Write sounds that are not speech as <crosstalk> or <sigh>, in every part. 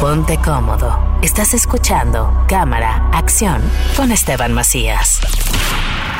Ponte cómodo. Estás escuchando Cámara, Acción con Esteban Macías.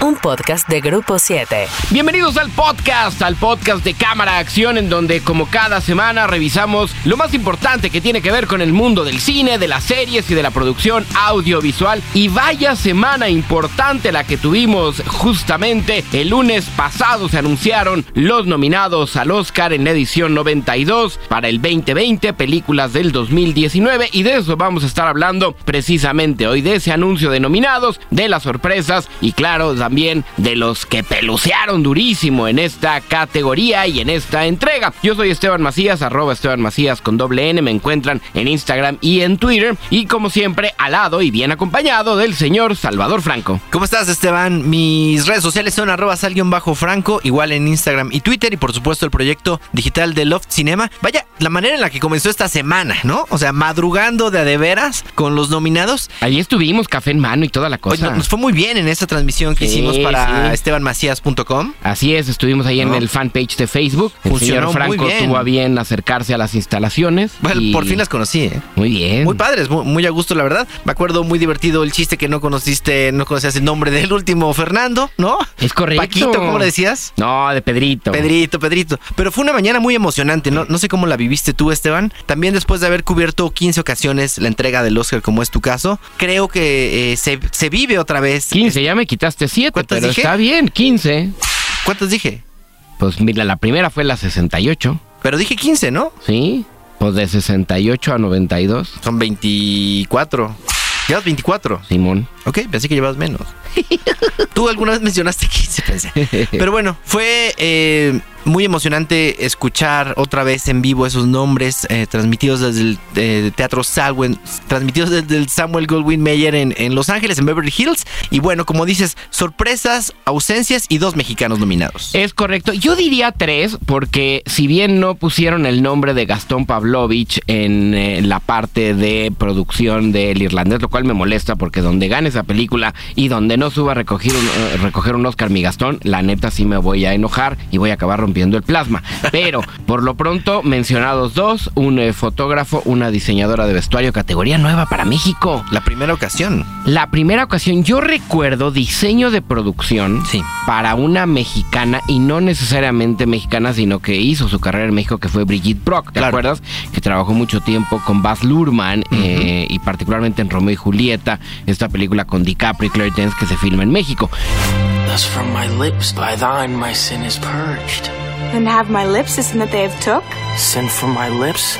Un podcast de Grupo 7. Bienvenidos al podcast, al podcast de Cámara Acción, en donde como cada semana revisamos lo más importante que tiene que ver con el mundo del cine, de las series y de la producción audiovisual. Y vaya semana importante la que tuvimos justamente el lunes pasado se anunciaron los nominados al Oscar en la edición 92 para el 2020, películas del 2019 y de eso vamos a estar hablando precisamente hoy, de ese anuncio de nominados, de las sorpresas y claro, también de los que pelucearon durísimo en esta categoría y en esta entrega. Yo soy Esteban Macías, arroba Esteban Macías con doble N, me encuentran en Instagram y en Twitter y como siempre al lado y bien acompañado del señor Salvador Franco. ¿Cómo estás Esteban? Mis redes sociales son arroba bajo franco igual en Instagram y Twitter y por supuesto el proyecto digital de Loft Cinema. Vaya, la manera en la que comenzó esta semana, ¿no? O sea, madrugando de a de veras con los nominados. Allí estuvimos, café en mano y toda la cosa. nos fue muy bien en esa transmisión que hicimos para estebanmacías.com. Así es, estuvimos ahí en el fanpage de Facebook. El señor Franco tuvo a bien acercarse a las instalaciones. Bueno, por fin las conocí, ¿eh? Muy bien. Muy padres, muy, a gusto, la verdad. Me acuerdo muy divertido el chiste que no conociste, no conocías el nombre del último Fernando, ¿no? Es correcto. Paquito, ¿cómo le decías? No, de Pedrito. Pedrito, Pedrito. Pero fue una mañana muy emocionante, ¿no? No sé cómo la viviste tú, Esteban. También después de haber cubierto 15 ocasiones la entrega del Oscar, como es tu caso, creo que eh, se, se, vive otra vez. 15, ya me quitaste 7, pero está bien, 15. ¿Cuántas dije? Pues mira, la primera fue la 68. Pero dije 15, ¿no? Sí, pues de 68 a 92. Son 24. Llevas 24. Simón. Ok, pensé que llevas menos. <laughs> Tú alguna vez mencionaste 15, pensé. <laughs> Pero bueno, fue eh, muy emocionante escuchar otra vez en vivo esos nombres eh, transmitidos desde el eh, Teatro Salwen, transmitidos desde el Samuel Goldwyn Mayer en, Los Ángeles, en Beverly Hills. Y bueno, como dices, sorpresas, ausencias y dos mexicanos nominados. Es correcto. Yo diría tres, porque si bien no pusieron el nombre de Gastón Pavlovich en eh, la parte de producción del irlandés, lo cual me molesta porque donde gane esa película y donde no suba a recoger un, recoger un Oscar mi Gastón, la neta sí me voy a enojar y voy a acabar rompiendo viendo el plasma. Pero por lo pronto mencionados dos, un eh, fotógrafo, una diseñadora de vestuario, categoría nueva para México. La primera ocasión. La primera ocasión, yo recuerdo diseño de producción sí. para una mexicana y no necesariamente mexicana, sino que hizo su carrera en México, que fue Brigitte Brock, ¿te acuerdas? Que trabajó mucho tiempo con Baz Luhrmann eh, y particularmente en Romeo y Julieta, esta película con DiCaprio y Claire Danes que se filma en México. from my lips, by thine my sin is purged. And have my lips is that they have took? Sin from my lips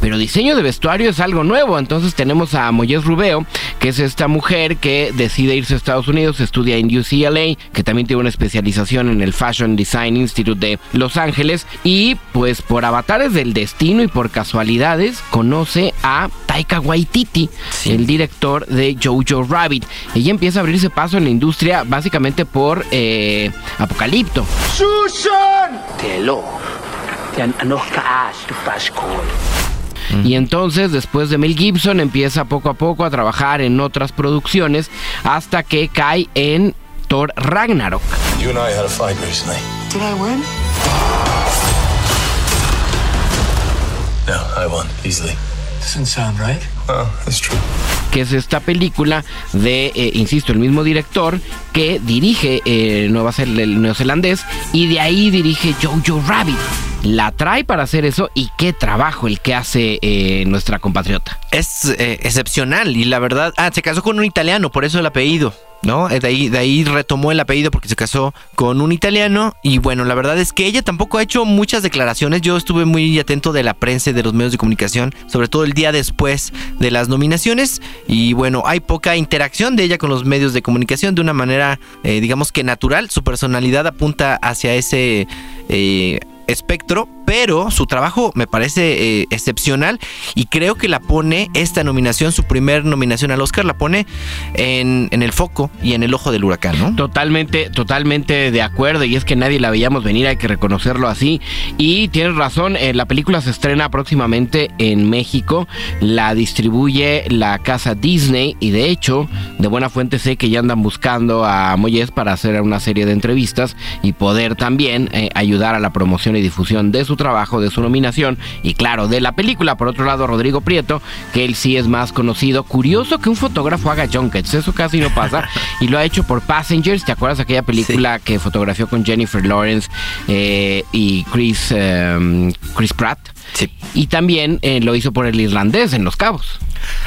Pero diseño de vestuario es algo nuevo, entonces tenemos a Moyes Rubeo, que es esta mujer que decide irse a Estados Unidos, estudia en UCLA, que también tiene una especialización en el Fashion Design Institute de Los Ángeles, y pues por avatares del destino y por casualidades conoce a Taika Waititi, el director de Jojo Rabbit. Ella empieza a abrirse paso en la industria básicamente por eh, Apocalipto. ¡Susan! Y entonces, después de Mel Gibson, empieza poco a poco a trabajar en otras producciones hasta que cae en Thor Ragnarok. You and I had a fight recently. Did I win? No, I won easily. Doesn't sound right. True. Que es esta película de, eh, insisto, el mismo director que dirige eh, Nueva el neozelandés y de ahí dirige Jojo Rabbit la trae para hacer eso y qué trabajo el que hace eh, nuestra compatriota. Es eh, excepcional y la verdad, ah, se casó con un italiano, por eso el apellido. ¿No? De ahí, de ahí retomó el apellido porque se casó con un italiano y bueno, la verdad es que ella tampoco ha hecho muchas declaraciones. Yo estuve muy atento de la prensa y de los medios de comunicación, sobre todo el día después de las nominaciones y bueno, hay poca interacción de ella con los medios de comunicación de una manera, eh, digamos que natural. Su personalidad apunta hacia ese espectro, pero su trabajo me parece eh, excepcional y creo que la pone, esta nominación, su primer nominación al Oscar, la pone en, el foco y en el ojo del huracán, ¿no? Totalmente, totalmente de acuerdo y es que nadie la veíamos venir, hay que reconocerlo así y tienes razón, eh, la película se estrena próximamente en México, la distribuye la casa Disney y de hecho, de buena fuente sé que ya andan buscando a Moyes para hacer una serie de entrevistas y poder también eh, ayudar a la promoción y difusión de su trabajo, de su nominación y claro, de la película. Por otro lado, Rodrigo Prieto, que él sí es más conocido. Curioso que un fotógrafo haga junkets, eso casi no pasa. <laughs> y lo ha hecho por Passengers, ¿te acuerdas aquella película que fotografió con Jennifer Lawrence eh, y Chris, eh, Chris Pratt? Y también eh, lo hizo por el irlandés en Los Cabos.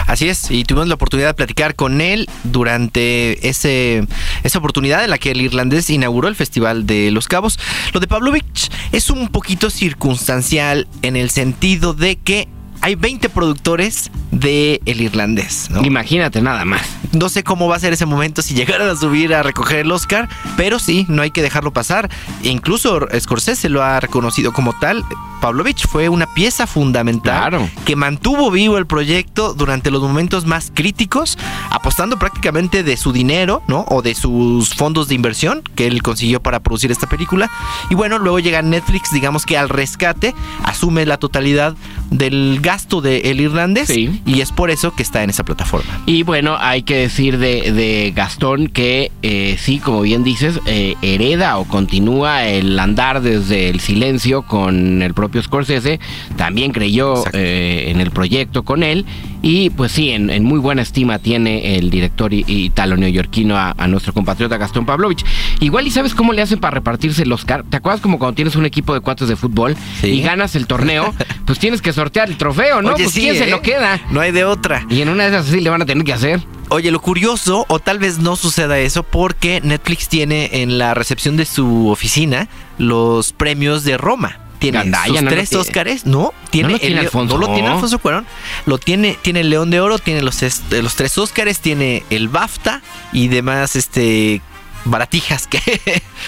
Así es, y tuvimos la oportunidad de platicar con él durante ese, esa oportunidad en la que el irlandés inauguró el Festival de Los Cabos. Lo de Pavlovich es un poquito circunstancial en el sentido de que hay 20 productores de El Irlandés. ¿no? Imagínate nada más. No sé cómo va a ser ese momento si <laughs> llegaran a subir a recoger el Oscar, pero sí, no hay que dejarlo pasar. E incluso Scorsese lo ha reconocido como tal. Pavlovich fue una pieza fundamental Claro. que mantuvo vivo el proyecto durante los momentos más críticos, apostando prácticamente de su dinero, ¿no? O de sus fondos de inversión que él consiguió para producir esta película. Y bueno, luego llega Netflix, digamos que al rescate, asume la totalidad del gasto de El Irlandés Sí. y es por eso que está en esa plataforma. Y bueno, hay que decir de, de Gastón que eh, sí, como bien dices, eh, hereda o continúa el andar desde el silencio con el propio Scorsese. También creyó eh, en el proyecto con él. Y pues sí, en, en muy buena estima tiene el director i- italo-neoyorquino a, a nuestro compatriota Gastón Pavlovich. Igual, ¿y sabes cómo le hacen para repartirse el Oscar? ¿Te acuerdas como cuando tienes un equipo de cuates de fútbol Sí. y ganas el torneo? <laughs> Pues tienes que sortear el trofeo, ¿no? Oye, pues sí, ¿quién se ¿eh? lo queda? No hay de otra. Y en una de esas sí le van a tener que hacer. Oye, lo curioso, o tal vez no suceda eso, porque Netflix tiene en la recepción de su oficina los premios de Roma. Tiene Gandaya, sus no tres. Óscares, ¿no? Tiene No lo el tiene Leo- Alfonso. No lo tiene Alfonso Cuarón. Lo tiene, tiene el León de Oro, tiene los, est- los tres Óscares, tiene el BAFTA y demás, este baratijas que,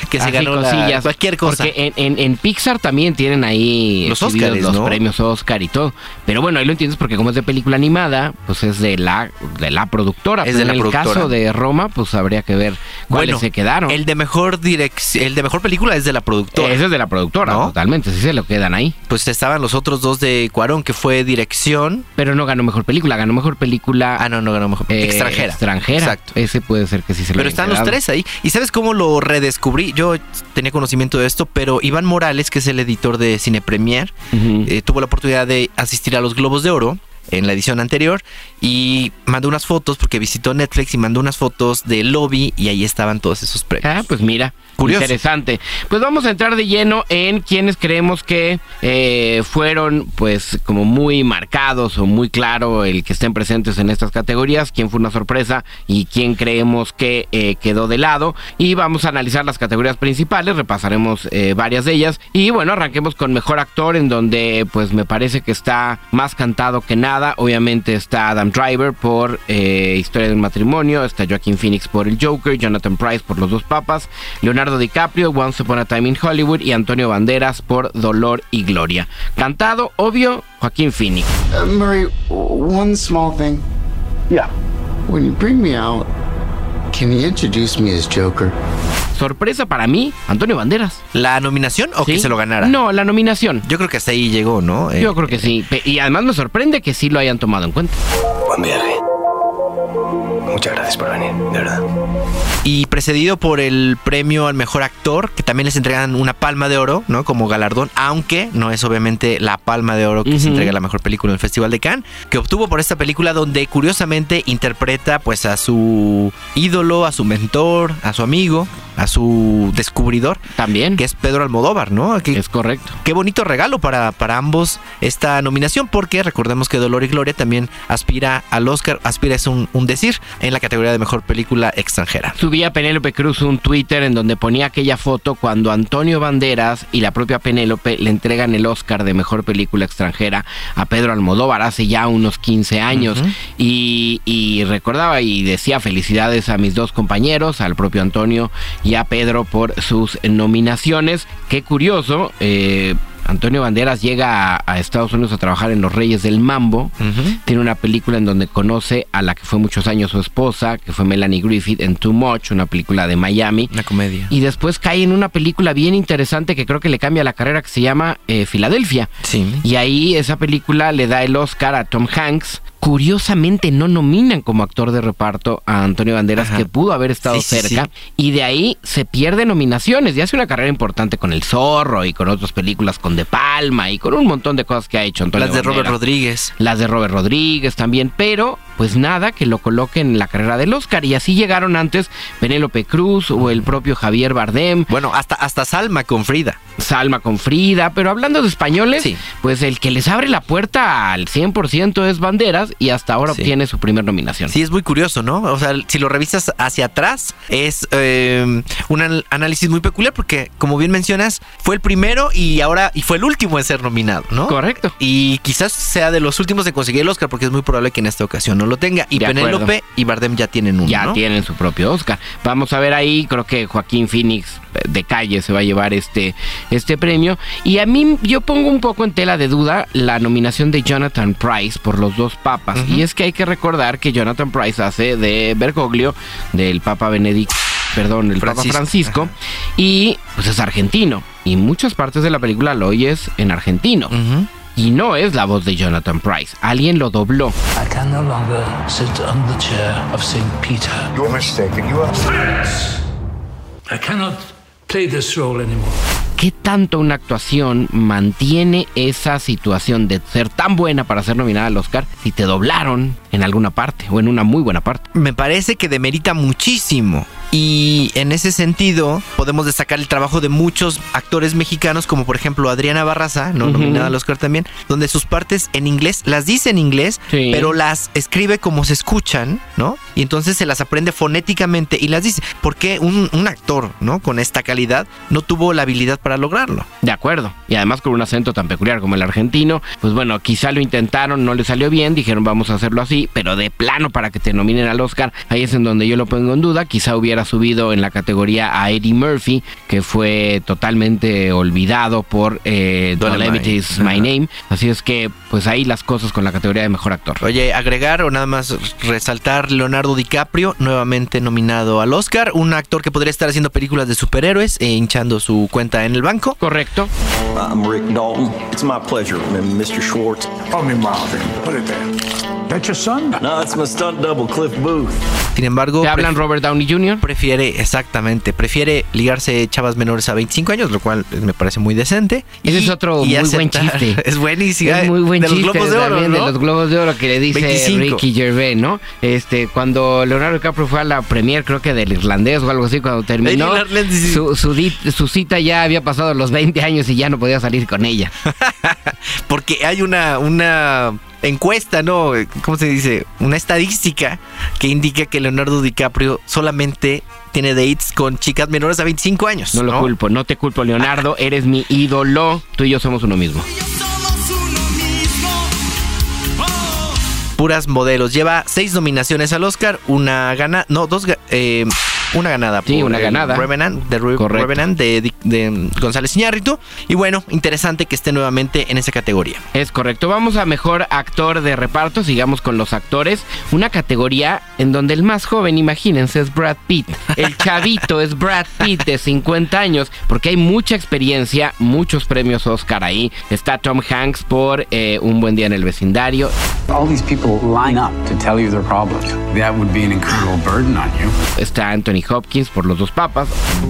que se Así, ganó la- cualquier cosa. Porque en, en- en Pixar también tienen ahí Los Óscares, los ¿no? premios Oscar y todo. Pero bueno, ahí lo entiendes porque como es de película animada, pues es de la, de la productora. Es Pero de la en el productora. caso de Roma, pues habría que ver cuáles Bueno, se quedaron. El de mejor el de mejor película es de la productora. Ese es de la productora, ¿No? totalmente. Sí se lo quedan ahí. Pues estaban los otros dos de Cuarón, que fue dirección. Pero no ganó mejor película, ganó mejor película Ah, no, no ganó mejor. eh, extranjera. Extranjera. Exacto. Ese puede ser que sí se lo Pero están los tres ahí. ¿Y sabes cómo lo redescubrí? Yo tenía conocimiento de esto, pero Iván Morales, que es el editor de Cine Premier, eh, tuvo la oportunidad de asistir a los Globos de Oro en la edición anterior y mandó unas fotos porque visitó Netflix y mandó unas fotos del lobby y ahí estaban todos esos premios. Ah, pues mira, Curioso. interesante. Pues vamos a entrar de lleno en quienes creemos que eh, fueron, pues, como muy marcados o muy claro el que estén presentes en estas categorías, quién fue una sorpresa y quién creemos que eh, quedó de lado. Y vamos a analizar las categorías principales, repasaremos eh, varias de ellas. Y bueno, arranquemos con mejor actor, en donde, pues, me parece que está más cantado que nada. Obviamente está Adam Driver por eh, Historia de un matrimonio, está Joaquin Phoenix por El Joker, Jonathan Price por Los dos papas, Leonardo DiCaprio, Once Upon a Time in Hollywood y Antonio Banderas por Dolor y Gloria. Cantado, obvio, Joaquín Phoenix. Uh, Murray, one small thing. Yeah. When you bring me out, can you introduce me as Joker? Sorpresa para mí, Antonio Banderas. ¿La nominación o ¿Sí? que se lo ganara? No, la nominación. Yo creo que hasta ahí llegó, ¿no? Eh, Yo creo que sí. Y además me sorprende que sí lo hayan tomado en cuenta. Buen viaje. Muchas gracias por venir, de verdad. y precedido por el premio al mejor actor, que también les entregan una palma de oro, ¿no? Como galardón, aunque no es obviamente la palma de oro que se entrega a la mejor película en el Festival de Cannes, que obtuvo por esta película donde curiosamente interpreta pues a su ídolo, a su mentor, a su amigo, a su descubridor, También. que es Pedro Almodóvar, ¿no? Que- Es correcto. Qué bonito regalo para, para ambos esta nominación, porque recordemos que Dolor y Gloria también aspira al Oscar, aspira es un, un decir, en la categoría de mejor película extranjera. Subía Penélope Cruz un Twitter en donde ponía aquella foto cuando Antonio Banderas y la propia Penélope le entregan el Oscar de mejor película extranjera a Pedro Almodóvar hace ya unos 15 años. Y recordaba y decía felicidades a mis dos compañeros, al propio Antonio y a Pedro por sus nominaciones. Qué curioso. eh, Antonio Banderas llega a, a Estados Unidos a trabajar en Los Reyes del Mambo. Tiene una película en donde conoce a la que fue muchos años su esposa, que fue Melanie Griffith en Too Much, una película de Miami. Una comedia. Y después cae en una película bien interesante que creo que le cambia la carrera que se llama eh, Filadelfia. Sí. Y ahí esa película le da el Oscar a Tom Hanks curiosamente no nominan como actor de reparto a Antonio Banderas, Ajá. que pudo haber estado Sí, sí, cerca, y de ahí se pierde nominaciones. Y hace una carrera importante con El Zorro y con otras películas con De Palma y con un montón de cosas que ha hecho Antonio Las de Robert. Rodríguez. Las de Robert Rodríguez también, pero pues nada que lo coloquen en la carrera del Oscar. Y así llegaron antes Penélope Cruz o el propio Javier Bardem, Bueno, hasta, hasta Salma con Frida. Salma con Frida, pero hablando de españoles, Sí. pues el que les abre la puerta al 100% es Banderas y hasta ahora Sí. obtiene su primer nominación. Sí, es muy curioso, ¿no? O sea, si lo revisas hacia atrás, es eh, un an- análisis muy peculiar porque, como bien mencionas, fue el primero y ahora y fue el último en ser nominado, ¿no? Correcto. Y quizás sea de los últimos en conseguir el Oscar porque es muy probable que en esta ocasión no lo tenga. Y De acuerdo. Penélope y Bardem ya tienen uno, Ya ¿no? tienen su propio Oscar. Vamos a ver ahí, creo que Joaquín Phoenix eh, de calle se va a llevar este, este premio. Y a mí yo pongo un poco en tela de duda la nominación de Jonathan Price por los dos papas. Y es que hay que recordar que Jonathan Price hace de Bergoglio, del Papa Benedicto. Perdón, el Papa Francisco. Francisco, y pues es argentino. Y muchas partes de la película lo oyes en argentino. Y no es la voz de Jonathan Price. Alguien lo dobló. I can no longer sit on the chair of St. Peter. You're mistaken. You are. I cannot play this role anymore. ¿Qué tanto una actuación mantiene esa situación de ser tan buena para ser nominada al Oscar si te doblaron en alguna parte o en una muy buena parte? Me parece que demerita muchísimo. Y en ese sentido, podemos destacar el trabajo de muchos actores mexicanos, como por ejemplo Adriana Barraza, ¿no? Nominada al Oscar también, donde sus partes en inglés las dice en inglés, Sí. pero las escribe como se escuchan, ¿no? Y entonces se las aprende fonéticamente y las dice. ¿Por qué un, un actor, ¿no? Con esta calidad no tuvo la habilidad para lograrlo? De acuerdo. Y además con un acento tan peculiar como el argentino, pues bueno, quizá lo intentaron, no le salió bien, dijeron vamos a hacerlo así, pero de plano para que te nominen al Oscar, ahí es en donde yo lo pongo en duda. Quizá hubiera subido en la categoría a Eddie Murphy, que fue totalmente olvidado por eh. Dolemite is My. Name. Así es que, pues ahí las cosas con la categoría de mejor actor. Oye, agregar o nada más resaltar Leonardo DiCaprio, nuevamente nominado al Oscar, un actor que podría estar haciendo películas de superhéroes e hinchando su cuenta en el banco. Correcto. I'm Rick Dalton. It's my pleasure, Mr. Schwartz. Call me Marvin. Put it there. That's your son? No, it's my stunt double, Cliff Booth. Sin embargo, Te hablan Robert Downey Jr. prefiere, exactamente, prefiere ligarse chavas menores a 25 años, lo cual me parece muy decente. Ese es otro muy buen chiste. <laughs> Es buenísimo. Es muy buen de chiste los globos de oro, también, ¿no? de los globos de oro que le dice 25. Ricky Gervais, ¿no? Este, cuando Leonardo DiCaprio fue a la premier, creo que del irlandés o algo así, cuando terminó, su, su, su cita ya había pasado los 20 años y ya no podía salir con ella. <laughs> Porque hay una, una encuesta, ¿no? ¿Cómo se dice? Una estadística que indica que Leonardo DiCaprio solamente tiene dates con chicas menores a 25 años. No lo culpo, no te culpo, Leonardo, eres mi ídolo, tú y yo somos uno mismo. Puras modelos. Lleva seis nominaciones al Oscar, una gana, no, dos, eh, una ganada. Sí, una el ganada. Revenant, de, Re- Correcto. Revenant de, de González Iñárritu. Y bueno, interesante que esté nuevamente en esa categoría. Es correcto. Vamos a mejor actor de reparto. Sigamos con los actores. Una categoría en donde el más joven, imagínense, es Brad Pitt. El chavito es Brad Pitt de 50 años. Porque hay mucha experiencia, muchos premios Oscar ahí. Está Tom Hanks por eh, Un buen día en el vecindario. All these people line up to tell you their problems. That would be an incredible burden on you. Está Anthony Hopkins por Los dos papas.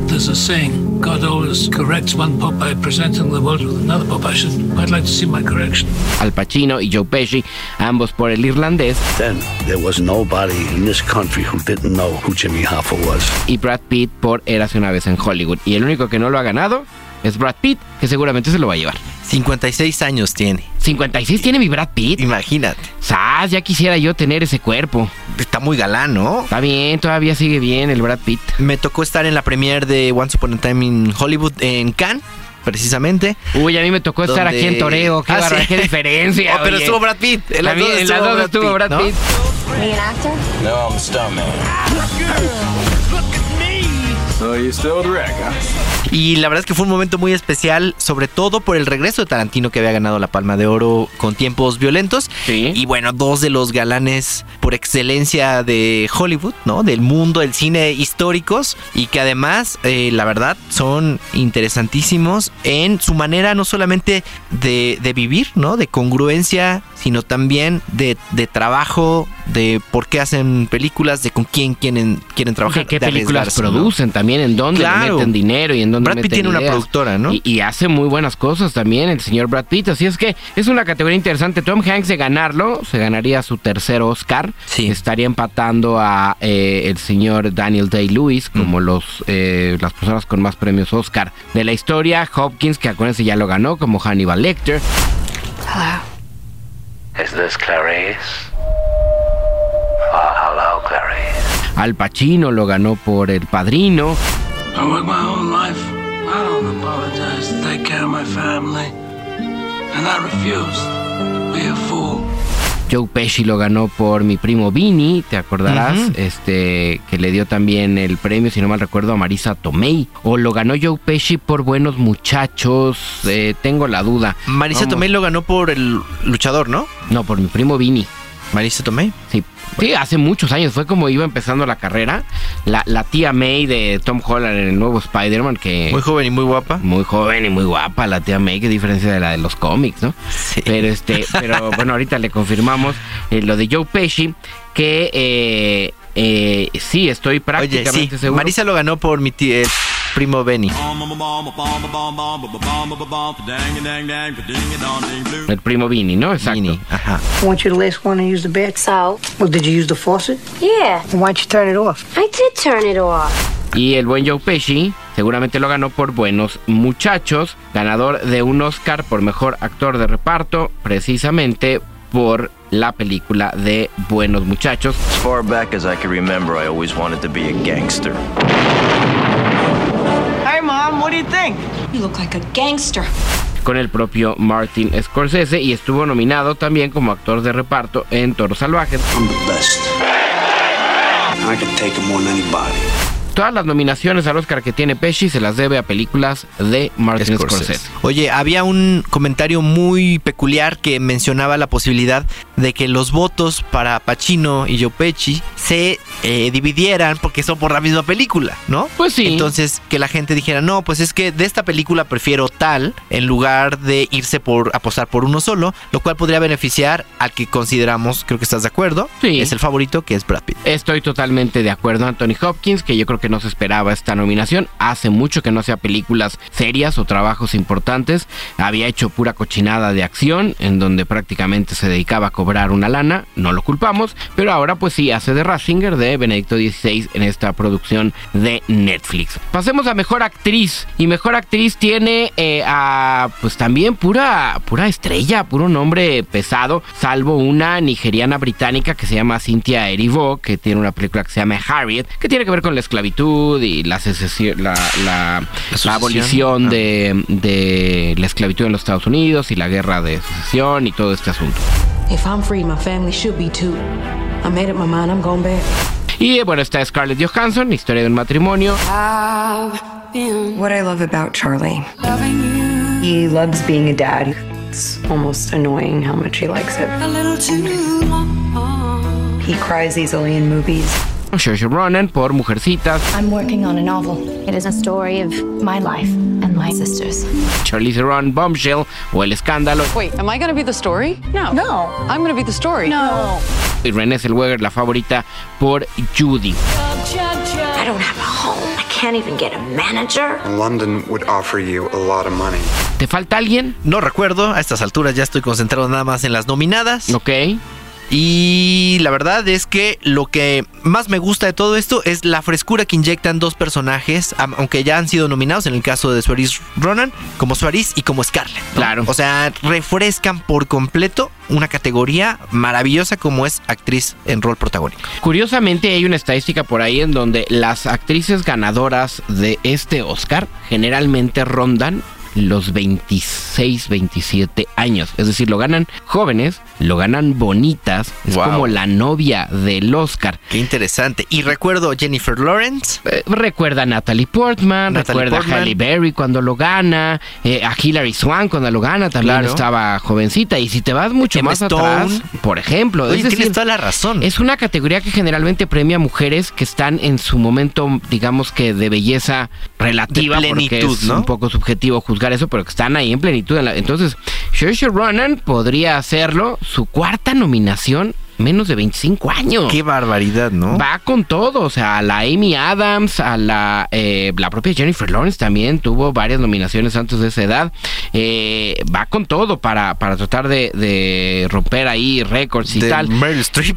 There's a saying, God always corrects one Popeye presenting the world with another Popeye. I should, I'd like to see my correction. Al Pacino y Joe Pesci, ambos por El irlandés. Then there was nobody in this country who didn't know who Jimmy Hoffa was. Y Brad Pitt por Érase una vez en Hollywood. Y el único que no lo ha ganado es Brad Pitt, que seguramente se lo va a llevar. 56 años tiene. 56 tiene mi Brad Pitt. Imagínate. Sas, ya quisiera yo tener ese cuerpo. Está muy galán, ¿no? Está bien, todavía sigue bien el Brad Pitt. Me tocó estar en la premiere de Once Upon a Time in Hollywood en Cannes, precisamente. Uy, a mí me tocó estar aquí en Toreo. Qué, Ah, barra- sí. qué diferencia. <laughs> Oh, pero oye. estuvo Brad Pitt. En las dos en las estuvo dos Brad estuvo Pitt, Brad ¿no? Pitt. Are an actor? No, I'm a stuntman. So you still huh? Y la verdad es que fue un momento muy especial, sobre todo por el regreso de Tarantino que había ganado la Palma de Oro con tiempos violentos. Sí. Y bueno, dos de los galanes por excelencia de Hollywood, ¿no? Del mundo del cine históricos y que además, eh, la verdad, son interesantísimos en su manera no solamente de, de vivir, ¿no? De congruencia, sino también de, de trabajo, de por qué hacen películas, de con quién quieren, quieren trabajar. ¿Qué, qué de películas producen también? ¿En dónde Claro. meten dinero y en dónde Brad Pitt meten tiene una productora, ¿no? Y, y hace muy buenas cosas también el señor Brad Pitt. Así es que es una categoría interesante. Tom Hanks de ganarlo, se ganaría su tercer Oscar. Sí. Estaría empatando a eh, el señor Daniel Day-Lewis como Mm. los eh, las personas con más premios Oscar de la historia. Hopkins, que acuérdense ya lo ganó, como Hannibal Lecter. Is this Clarice? Oh, hello, Clarice. Al Pacino lo ganó por El Padrino. I worked my whole life. I don't apologize to take care of my family. And I refuse Joe Pesci lo ganó por mi primo Vini, te acordarás, este que le dio también el premio, si no mal recuerdo, a Marisa Tomei. O lo ganó Joe Pesci por Buenos Muchachos, eh, tengo la duda. Marisa Vamos. Tomei lo ganó por el luchador, ¿no? No, por mi primo Vini. Marisa Tomei. Sí, sí, hace muchos años, fue como iba empezando la carrera. La, la tía May de Tom Holland en el nuevo Spider-Man, que... Muy joven y muy guapa. muy joven y muy guapa la tía May, que diferencia de la de los cómics, ¿no? Sí. Pero este, pero bueno, ahorita le confirmamos eh, lo de Joe Pesci, que eh, eh, sí, estoy Oye, prácticamente sí. seguro. Marisa lo ganó por mi tío, eh, primo Benny. El primo Vini, ¿no? Exacto. Vini, Ajá. I want you to last one and use the bed. So? Well, did you use the faucet? Yeah, Why'd you turn it off? I did turn it off. Y el buen Joe Pesci seguramente lo ganó por Buenos Muchachos, ganador de un Oscar por mejor actor de reparto, precisamente por la película de Buenos Muchachos. As far back as I can remember, I always wanted to be a gangster. Hey, Mom, what do you think? You look like a gangster. con el propio Martin Scorsese y estuvo nominado también como actor de reparto en Toros Salvajes. I'm the best. I can take him on anybody. Todas las nominaciones al Oscar que tiene Pesci se las debe a películas de Martin Scorsese. Oye, había un comentario muy peculiar que mencionaba la posibilidad de que los votos para Pacino y Joe Pesci se eh, dividieran porque son por la misma película, ¿no? Pues sí. Entonces, que la gente dijera, no, pues es que de esta película prefiero tal, en lugar de irse por apostar por uno solo, lo cual podría beneficiar al que consideramos, creo que estás de acuerdo, Sí. es el favorito, que es Brad Pitt. Estoy totalmente de acuerdo, Anthony Hopkins, que yo creo que no se esperaba esta nominación. Hace mucho que no hacía películas serias o trabajos importantes. Había hecho pura cochinada de acción, en donde prácticamente se dedicaba a cobrar una lana. No lo culpamos, pero ahora pues sí hace de Ratzinger de Benedicto XVI en esta producción de Netflix. Pasemos a mejor actriz. Y mejor actriz tiene eh, a pues también pura, pura estrella, puro nombre pesado, salvo una nigeriana británica que se llama Cynthia Erivo, que tiene una película que se llama Harriet, que tiene que ver con la esclavitud y la, secesión- la, la- la abolición Ah. de, de la esclavitud en los Estados Unidos y la guerra de secesión y todo este asunto. If I'm free, my family should be too. I made up my mind, I'm going back. Y bueno, está Scarlett Johansson, historia de un matrimonio. What I love about Charlie, he loves being a dad. It's almost annoying how much he likes it. He cries easily in movies. Saoirse Ronan por Mujercitas. I'm working on a novel. It is a story of my life and my sister's. Charlize Theron, Bombshell o El Escándalo. Wait, am I to be the story? No. No. I'm to be the story. No. Y Renée Zellweger, la favorita, por Judy. I don't have a home. I can't even get a manager. London would offer you a lot of money. ¿Te falta alguien? No recuerdo, a estas alturas ya estoy concentrado nada más en las nominadas. Ok. Y la verdad es que lo que más me gusta de todo esto es la frescura que inyectan dos personajes, aunque ya han sido nominados en el caso de Suárez Ronan, como Suárez y como Scarlett. ¿no? Claro. O sea, refrescan por completo una categoría maravillosa como es actriz en rol protagónico. Curiosamente hay una estadística por ahí en donde las actrices ganadoras de este Oscar generalmente rondan los 26, 27 años. Es decir, lo ganan jóvenes, lo ganan bonitas. Es como la novia del Oscar. Qué interesante. Y recuerdo Jennifer Lawrence. Eh, recuerda a Natalie Portman, recuerda a Halle Berry cuando lo gana, eh, a Hilary Swan cuando lo gana, también estaba jovencita. Y si te vas mucho más atrás, por ejemplo, Oye, tienes toda la razón. Es una categoría que generalmente premia mujeres que están en su momento, digamos que de belleza relativa, porque es un poco subjetivo juzgar eso, pero que están ahí en plenitud. Entonces, Saoirse Ronan podría hacerlo, su cuarta nominación menos de 25 años. Qué barbaridad, ¿no? Va con todo, o sea, a la Amy Adams, a la, eh, la propia Jennifer Lawrence también tuvo varias nominaciones antes de esa edad. Eh, va con todo para, para tratar de, romper ahí récords y tal.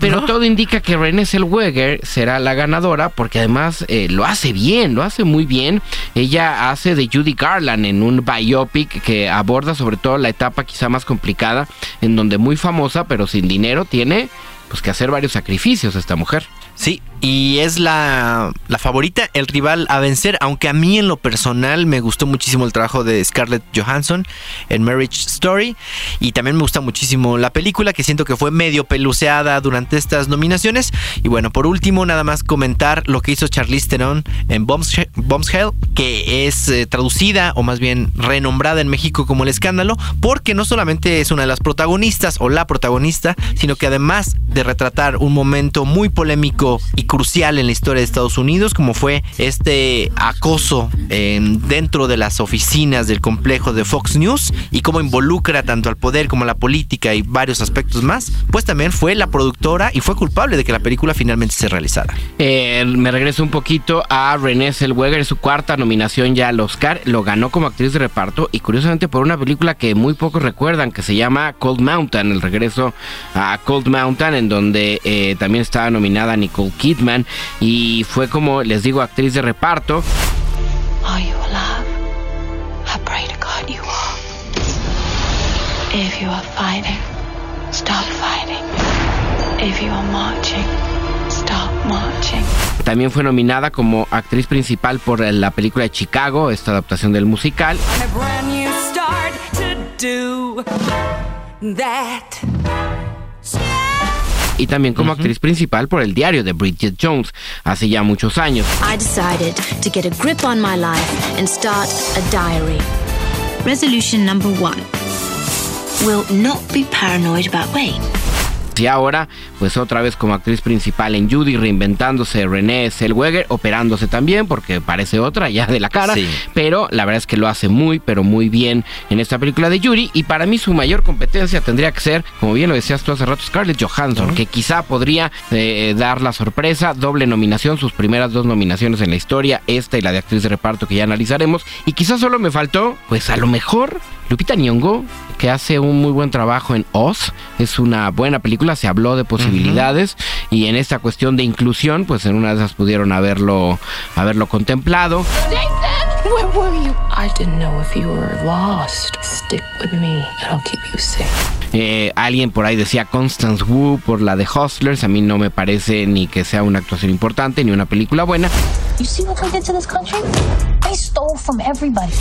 Pero todo indica que Renée Zellweger será la ganadora porque además eh, lo hace bien, lo hace muy bien. Ella hace de Judy Garland en un biopic que aborda sobre todo la etapa quizá más complicada, en donde muy famosa pero sin dinero tiene pues que hacer varios sacrificios esta mujer. Sí, y es la, favorita, el rival a vencer, aunque a mí en lo personal me gustó muchísimo el trabajo de Scarlett Johansson en Marriage Story y también me gusta muchísimo la película que siento que fue medio peluceada durante estas nominaciones. Y bueno, por último nada más comentar lo que hizo Charlize Theron en Bombshell, que es eh, traducida o más bien renombrada en México como El Escándalo, porque no solamente es una de las protagonistas o la protagonista, sino que además de retratar un momento muy polémico y crucial en la historia de Estados Unidos, como fue este acoso dentro de las oficinas del complejo de Fox News y cómo involucra tanto al poder como a la política y varios aspectos más, pues también fue la productora y fue culpable de que la película finalmente se realizara. Eh, me regreso un poquito a Renée Zellweger, su cuarta nominación ya al Oscar, lo ganó como actriz de reparto y curiosamente por una película que muy pocos recuerdan, que se llama Cold Mountain, el regreso a Cold Mountain, en donde eh, también estaba nominada Nicole Kidman y fue como, les digo, actriz de reparto. Are you alive? I pray to God you are. If you are fighting, stop fighting. If you are marching, stop marching. También fue nominada como actriz principal por la película de Chicago, esta adaptación del musical. That y también como actriz principal por el diario de Bridget Jones hace ya muchos años. I decided to get a grip on my life and start a diary. Resolution number one. Will not be paranoid about weight. Y ahora, pues otra vez como actriz principal en Judy, reinventándose Renée Zellweger, operándose también, porque parece otra ya de la cara. Pero la verdad es que lo hace muy, pero muy bien en esta película de Judy. Y para mí su mayor competencia tendría que ser, como bien lo decías tú hace rato, Scarlett Johansson, que quizá podría eh, dar la sorpresa. Doble nominación, sus primeras dos nominaciones en la historia, esta y la de actriz de reparto que ya analizaremos. Y quizá solo me faltó, pues a lo mejor Lupita Nyong'o, que hace un muy buen trabajo en Oz, es una buena película, se habló de posibilidades y en esta cuestión de inclusión, pues en una de esas pudieron haberlo, haberlo contemplado. Where were you? I didn't know if you were lost. Stick with me and I'll keep you safe. Eh, alguien por ahí decía Constance Wu por la de Hustlers. A mí no me parece ni que sea una actuación importante ni una película buena. You see what we did to this country? They stole from everybody.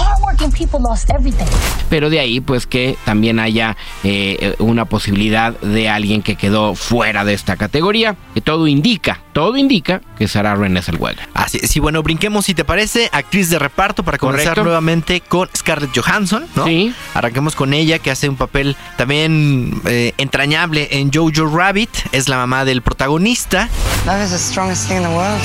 Hardworking people lost everything. Pero de ahí, pues que también haya eh, una posibilidad de alguien que quedó fuera de esta categoría. Que todo indica, todo indica que será Renée Zellweger. Así, sí, bueno, brinquemos si te parece. Actriz de reparto para comenzar nuevamente con Scarlett Johansson, ¿no? Sí. Arranquemos con ella, que hace un papel también eh, entrañable en Jojo Rabbit. Es la mamá del protagonista. Love is the strongest thing in the world.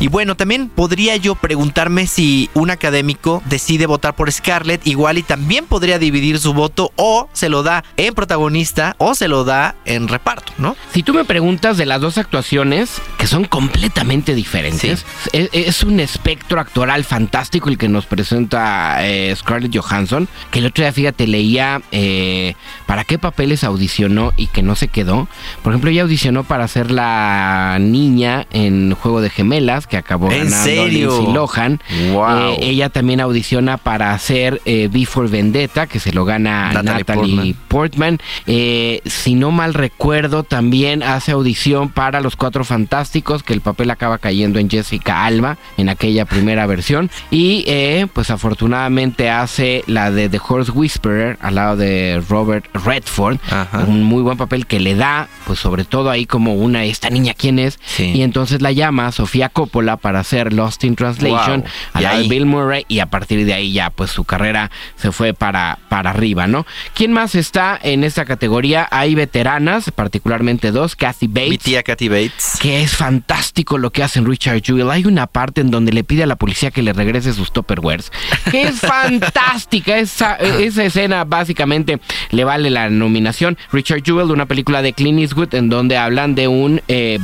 Y bueno, también podría yo preguntarme si un académico decide votar por Scarlett, igual y también podría dividir su voto o se lo da en protagonista o se lo da en reparto, ¿no? Si tú me preguntas de las dos actuaciones, que son completamente diferentes, es, un espectro actoral fantástico el que nos presenta eh, Scarlett Johansson, que el otro día, fíjate, leía eh, para qué papeles audicionó y que no se quedó. Por ejemplo, ella audicionó para hacer la niña en Juego de Gemelas que acabó ¿En ganando serio? Lindsay Lohan. Wow. Eh, ella también audiciona para hacer eh, Before Vendetta, que se lo gana Natalie Natalie, Portman. Eh, si no mal recuerdo, también hace audición para Los Cuatro Fantásticos, que el papel acaba cayendo en Jessica Alba en aquella primera versión. Y pues afortunadamente hace la de The Horse Whisperer al lado de Robert Redford. Un muy buen papel que le da, pues sobre todo ahí como una, esta niña quién es. Y entonces la llama Sofía Coppola para hacer Lost in Translation Wow. Y lado de Bill Murray y a partir de ahí ya pues su carrera se fue para, para arriba, ¿no? ¿Quién más está en esta categoría? Hay veteranas, particularmente dos, Kathy Bates. Mi tía Kathy Bates. Que es fantástico lo que hace en Richard Jewell. Hay una parte en donde le pide a la policía que le regrese sus Tupperwares. Que es <laughs> fantástica. Esa, esa escena básicamente le vale la nominación. Richard Jewell, una película de Clint Eastwood en donde hablan de un eh,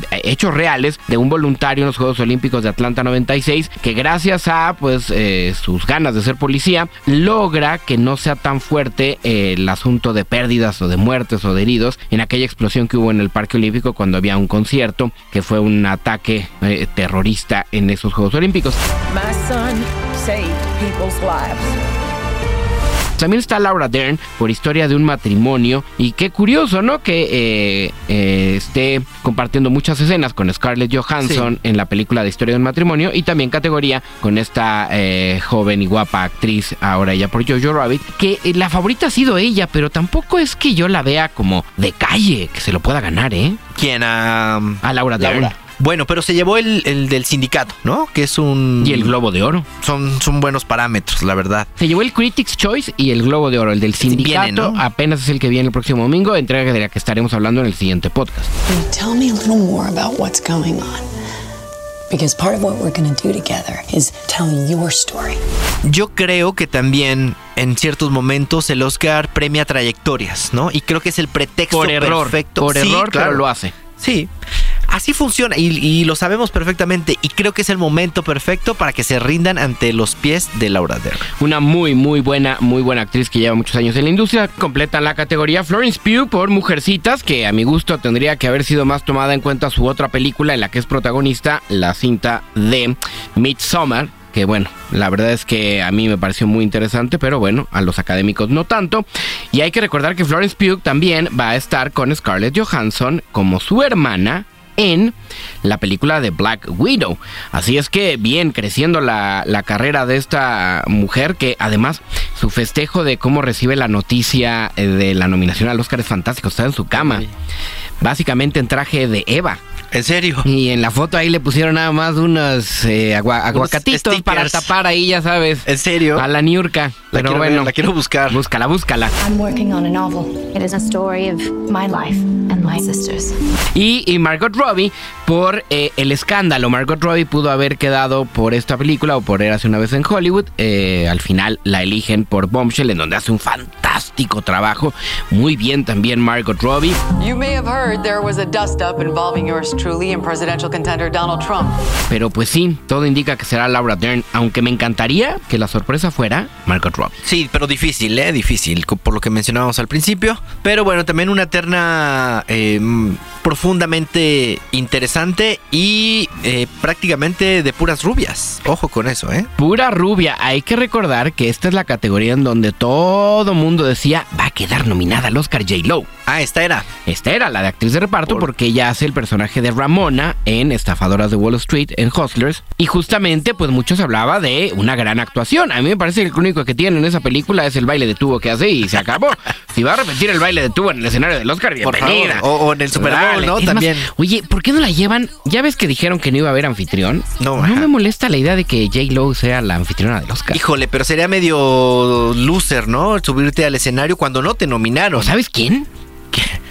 reales de un voluntario en los Juegos Olímpicos de Atlanta 96 que gracias a pues eh, sus ganas de ser policía logra que no sea tan fuerte eh, el asunto de pérdidas o de muertes o de heridos en aquella explosión que hubo en el Parque Olímpico cuando había un concierto que fue un ataque eh, terrorista en esos Juegos Olímpicos. My son saved people's lives. También está Laura Dern por historia de un matrimonio. Y qué curioso, ¿no? Que eh, eh, esté compartiendo muchas escenas con Scarlett Johansson en la película de historia de un matrimonio. Y también categoría con esta eh, joven y guapa actriz, ahora ella por Jojo Rabbit. Que la favorita ha sido ella, pero tampoco es que yo la vea como de calle, que se lo pueda ganar, ¿eh? ¿Quién? A, a Laura Dern. Bueno, pero se llevó el, el del sindicato, ¿no? Que es un... Y el Globo de Oro. Son, son buenos parámetros, la verdad. Se llevó el Critics Choice y el Globo de Oro. El del sindicato viene, ¿no? apenas es el que viene el próximo domingo, entrega de la que estaremos hablando en el siguiente podcast. Tell me a little more about what's going on. Because part of what we're going to do together is tell your story. Yo creo que también en ciertos momentos el Oscar premia trayectorias, ¿no? Y creo que es el pretexto Por error, perfecto. por Sí, error, claro. pero lo hace. Sí. Así funciona y, lo sabemos perfectamente y creo que es el momento perfecto para que se rindan ante los pies de Laura Dern. Una muy, muy buena, muy buena actriz que lleva muchos años en la industria. Completan la categoría Florence Pugh por Mujercitas, que a mi gusto tendría que haber sido más tomada en cuenta su otra película en la que es protagonista, la cinta de Midsommar. Que bueno, la verdad es que a mí me pareció muy interesante, pero bueno, a los académicos no tanto. Y hay que recordar que Florence Pugh también va a estar con Scarlett Johansson como su hermana en la película de Black Widow. Así es que bien, creciendo la, la carrera de esta mujer que además su festejo de cómo recibe la noticia eh, de la nominación al Oscar es fantástico, está en su cama. Básicamente en traje de Eva. ¿En serio? Y en la foto ahí le pusieron nada más unos eh, agua- aguacatitos para stickers. tapar ahí, ya sabes. ¿En serio? A la Niurka. La Pero quiero ver, bueno, la quiero buscar. búscala, búscala. I'm working on a novel. It is a story of my life and my sister's. Y, y Margot Robbie por eh, el escándalo. Margot Robbie pudo haber quedado por esta película o por Érase una vez en Hollywood. Eh, al final la eligen por Bombshell, en donde hace un fantástico trabajo. Muy bien también Margot Robbie. You may have heard there was a dust up involving yours truly and presidential contender Donald Trump. Pero pues sí, todo indica que será Laura Dern. Aunque me encantaría que la sorpresa fuera Margot Robbie. Sí, pero difícil, ¿eh? Difícil, por lo que mencionábamos al principio. Pero bueno, también una terna eh, profundamente interesante y eh, prácticamente de puras rubias. Ojo con eso, ¿eh? Pura rubia. Hay que recordar que esta es la categoría en donde todo mundo decía va a quedar nominada al Oscar J. Lo. Ah, esta era. Esta era la de actriz de reparto porque ella hace el personaje de Ramona en Estafadoras de Wall Street, en Hustlers. Y justamente, pues muchos hablaba de una gran actuación. A mí me parece que el único que tiene en esa película es el baile de tubo que hace y se acabó. <laughs> si va a repetir el baile de tubo en el escenario del Oscar, Por bienvenida. favor, o- o en el Super Bowl, ¿no? Es más, También. oye, ¿por qué no la llevan? Ya ves que dijeron que no iba a haber anfitrión. No, no ajá. me molesta la idea de que J. Lo sea la anfitriona del Oscar. Híjole, pero sería medio loser, ¿no? Subirte al escenario cuando no te nominaron. ¿Sabes quién?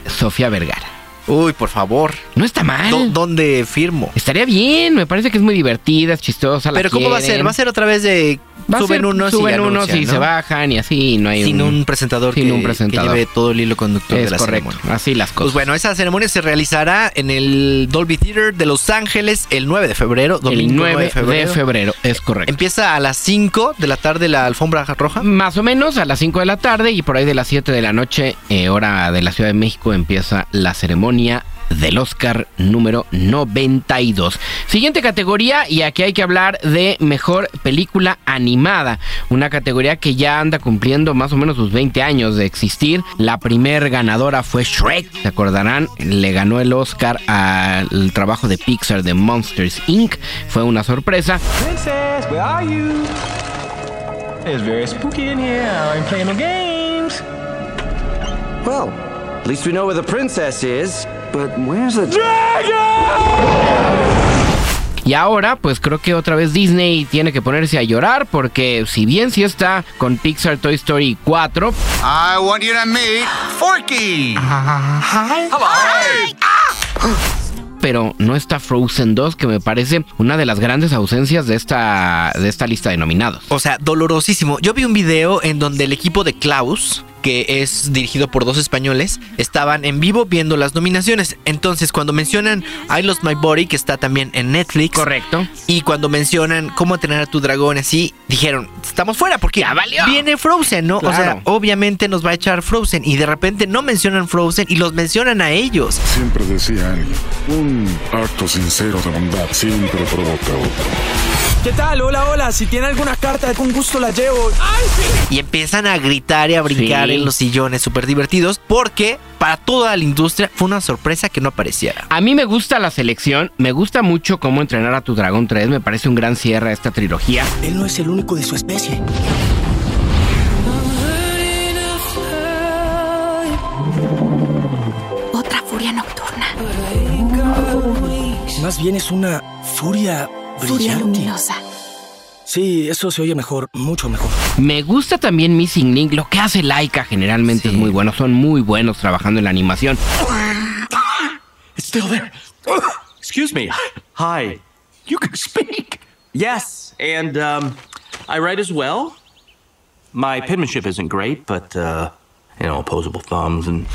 Sofía Vergara. Uy, por favor. No está mal. Do- ¿Dónde firmo? Estaría bien, me parece que es muy divertida, es chistosa. la Pero ¿cómo va a ser? ¿Va a ser otra vez de Va a suben ser- unos suben y unos anuncian, y ¿no? se bajan y así, no hay sin un presentador, sin que, un que presentador. lleve todo el hilo conductor Es de la correcto, ceremonia. así las cosas. Pues bueno, esa ceremonia se realizará en el Dolby Theater de Los Ángeles el 9 de febrero. domingo el 9 de febrero. es correcto. Empieza a las 5 de la tarde la alfombra roja. Más o menos a las 5 de la tarde y por ahí de las 7 de la noche, eh, hora de la Ciudad de México, empieza la ceremonia del Oscar número 92. Siguiente categoría y aquí hay que hablar de mejor película animada, una categoría que ya anda cumpliendo más o menos sus 20 años de existir. La primer ganadora fue Shrek, se acordarán, le ganó el Oscar al trabajo de Pixar de Monsters Inc. Fue una sorpresa. Princess, where are you? It's very spooky in here. I'm playing no games. Well, at least we know where the princess is. But where's the Y ahora, pues creo que otra vez Disney tiene que ponerse a llorar porque si bien sí está con Pixar Toy Story 4. I want you to meet Forky. hi. pero no está Frozen 2, que me parece una de las grandes ausencias de esta, de esta lista de nominados. O sea, dolorosísimo. Yo vi un video en donde el equipo de Klaus, que es dirigido por dos españoles, estaban en vivo viendo las nominaciones. Entonces, cuando mencionan I Lost My Body, que está también en Netflix. Correcto. Y cuando mencionan cómo entrenar a tu dragón, así, dijeron, estamos fuera porque ya valió. viene Frozen, ¿no? O sea, obviamente nos va a echar Frozen. Y de repente no mencionan Frozen y los mencionan a ellos. Siempre decían, un acto sincero de bondad siempre provoca otro. ¿Qué tal? Hola, hola. Si tiene alguna carta, con gusto la llevo. ¡Ay, sí! Y empiezan a gritar y a brincar sí. en los sillones súper divertidos porque para toda la industria fue una sorpresa que no apareciera. A mí me gusta la selección, me gusta mucho cómo entrenar a tu dragón 3, me parece un gran cierre a esta trilogía. Él no es el único de su especie. Otra furia nocturna. Más bien es una furia. Furia luminosa. Sí, eso se oye mejor, mucho mejor. Me gusta también Missing Link. Lo que hace Laika generalmente sí. es muy bueno. Son muy buenos trabajando en la animación. It's still there. Excuse me. Hi. You can speak. Yes, and um, I write as well. My penmanship isn't great, but uh, you know, opposable thumbs and